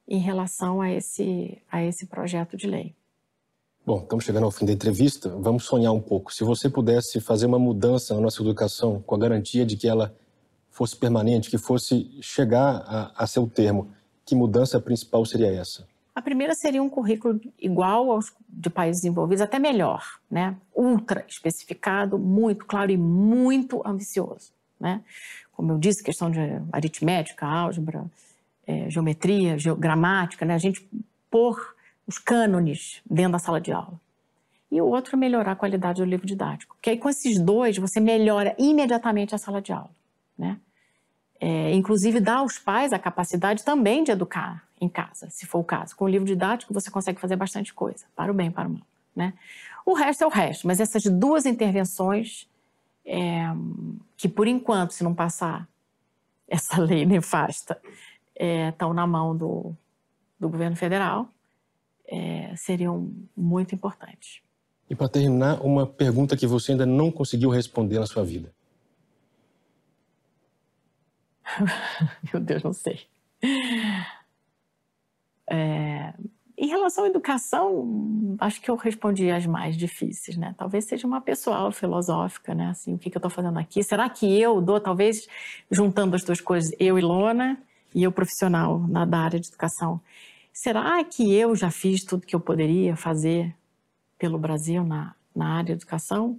em relação a esse, a esse projeto de lei. Bom, estamos chegando ao fim da entrevista. Vamos sonhar um pouco. Se você pudesse fazer uma mudança na nossa educação com a garantia de que ela fosse permanente, que fosse chegar a, a seu termo, que mudança principal seria essa? A primeira seria um currículo igual aos de países desenvolvidos, até melhor, né? Ultra especificado, muito claro e muito ambicioso, né? Como eu disse, questão de aritmética, álgebra, é, geometria, gramática, né? A gente pôr os cânones dentro da sala de aula. E o outro, melhorar a qualidade do livro didático. Porque aí, com esses dois, você melhora imediatamente a sala de aula. Né? É, inclusive, dá aos pais a capacidade também de educar em casa, se for o caso. Com o livro didático, você consegue fazer bastante coisa, para o bem para o mal. Né? O resto é o resto, mas essas duas intervenções, é, que por enquanto, se não passar essa lei nefasta, é, estão na mão do, do governo federal é, seriam muito importantes. E para terminar, uma pergunta que você ainda não conseguiu responder na sua vida. Meu Deus, não sei. É, em relação à educação, acho que eu respondi as mais difíceis, né? Talvez seja uma pessoal, filosófica, né? Assim, o que, que eu estou fazendo aqui? Será que eu dou, talvez, juntando as duas coisas, eu e Lona, e eu profissional na da área de educação, será que eu já fiz tudo que eu poderia fazer pelo Brasil na, na área de educação?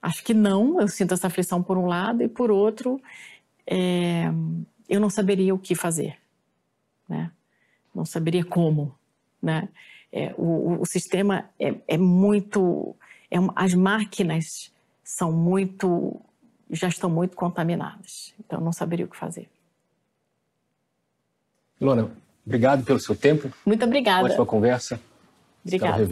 Acho que não, eu sinto essa aflição por um lado, e por outro, é, eu não saberia o que fazer, né? não saberia como. Né? É, o, o, sistema é, é muito. É, as máquinas são muito. já estão muito contaminadas, então não saberia o que fazer. Lona, Obrigado pelo seu tempo. Muito obrigada. Ótima conversa. Obrigada.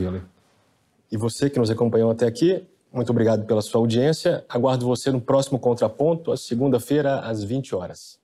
E você que nos acompanhou até aqui, muito obrigado pela sua audiência. Aguardo você no próximo Contraponto, a segunda-feira, às 20 horas.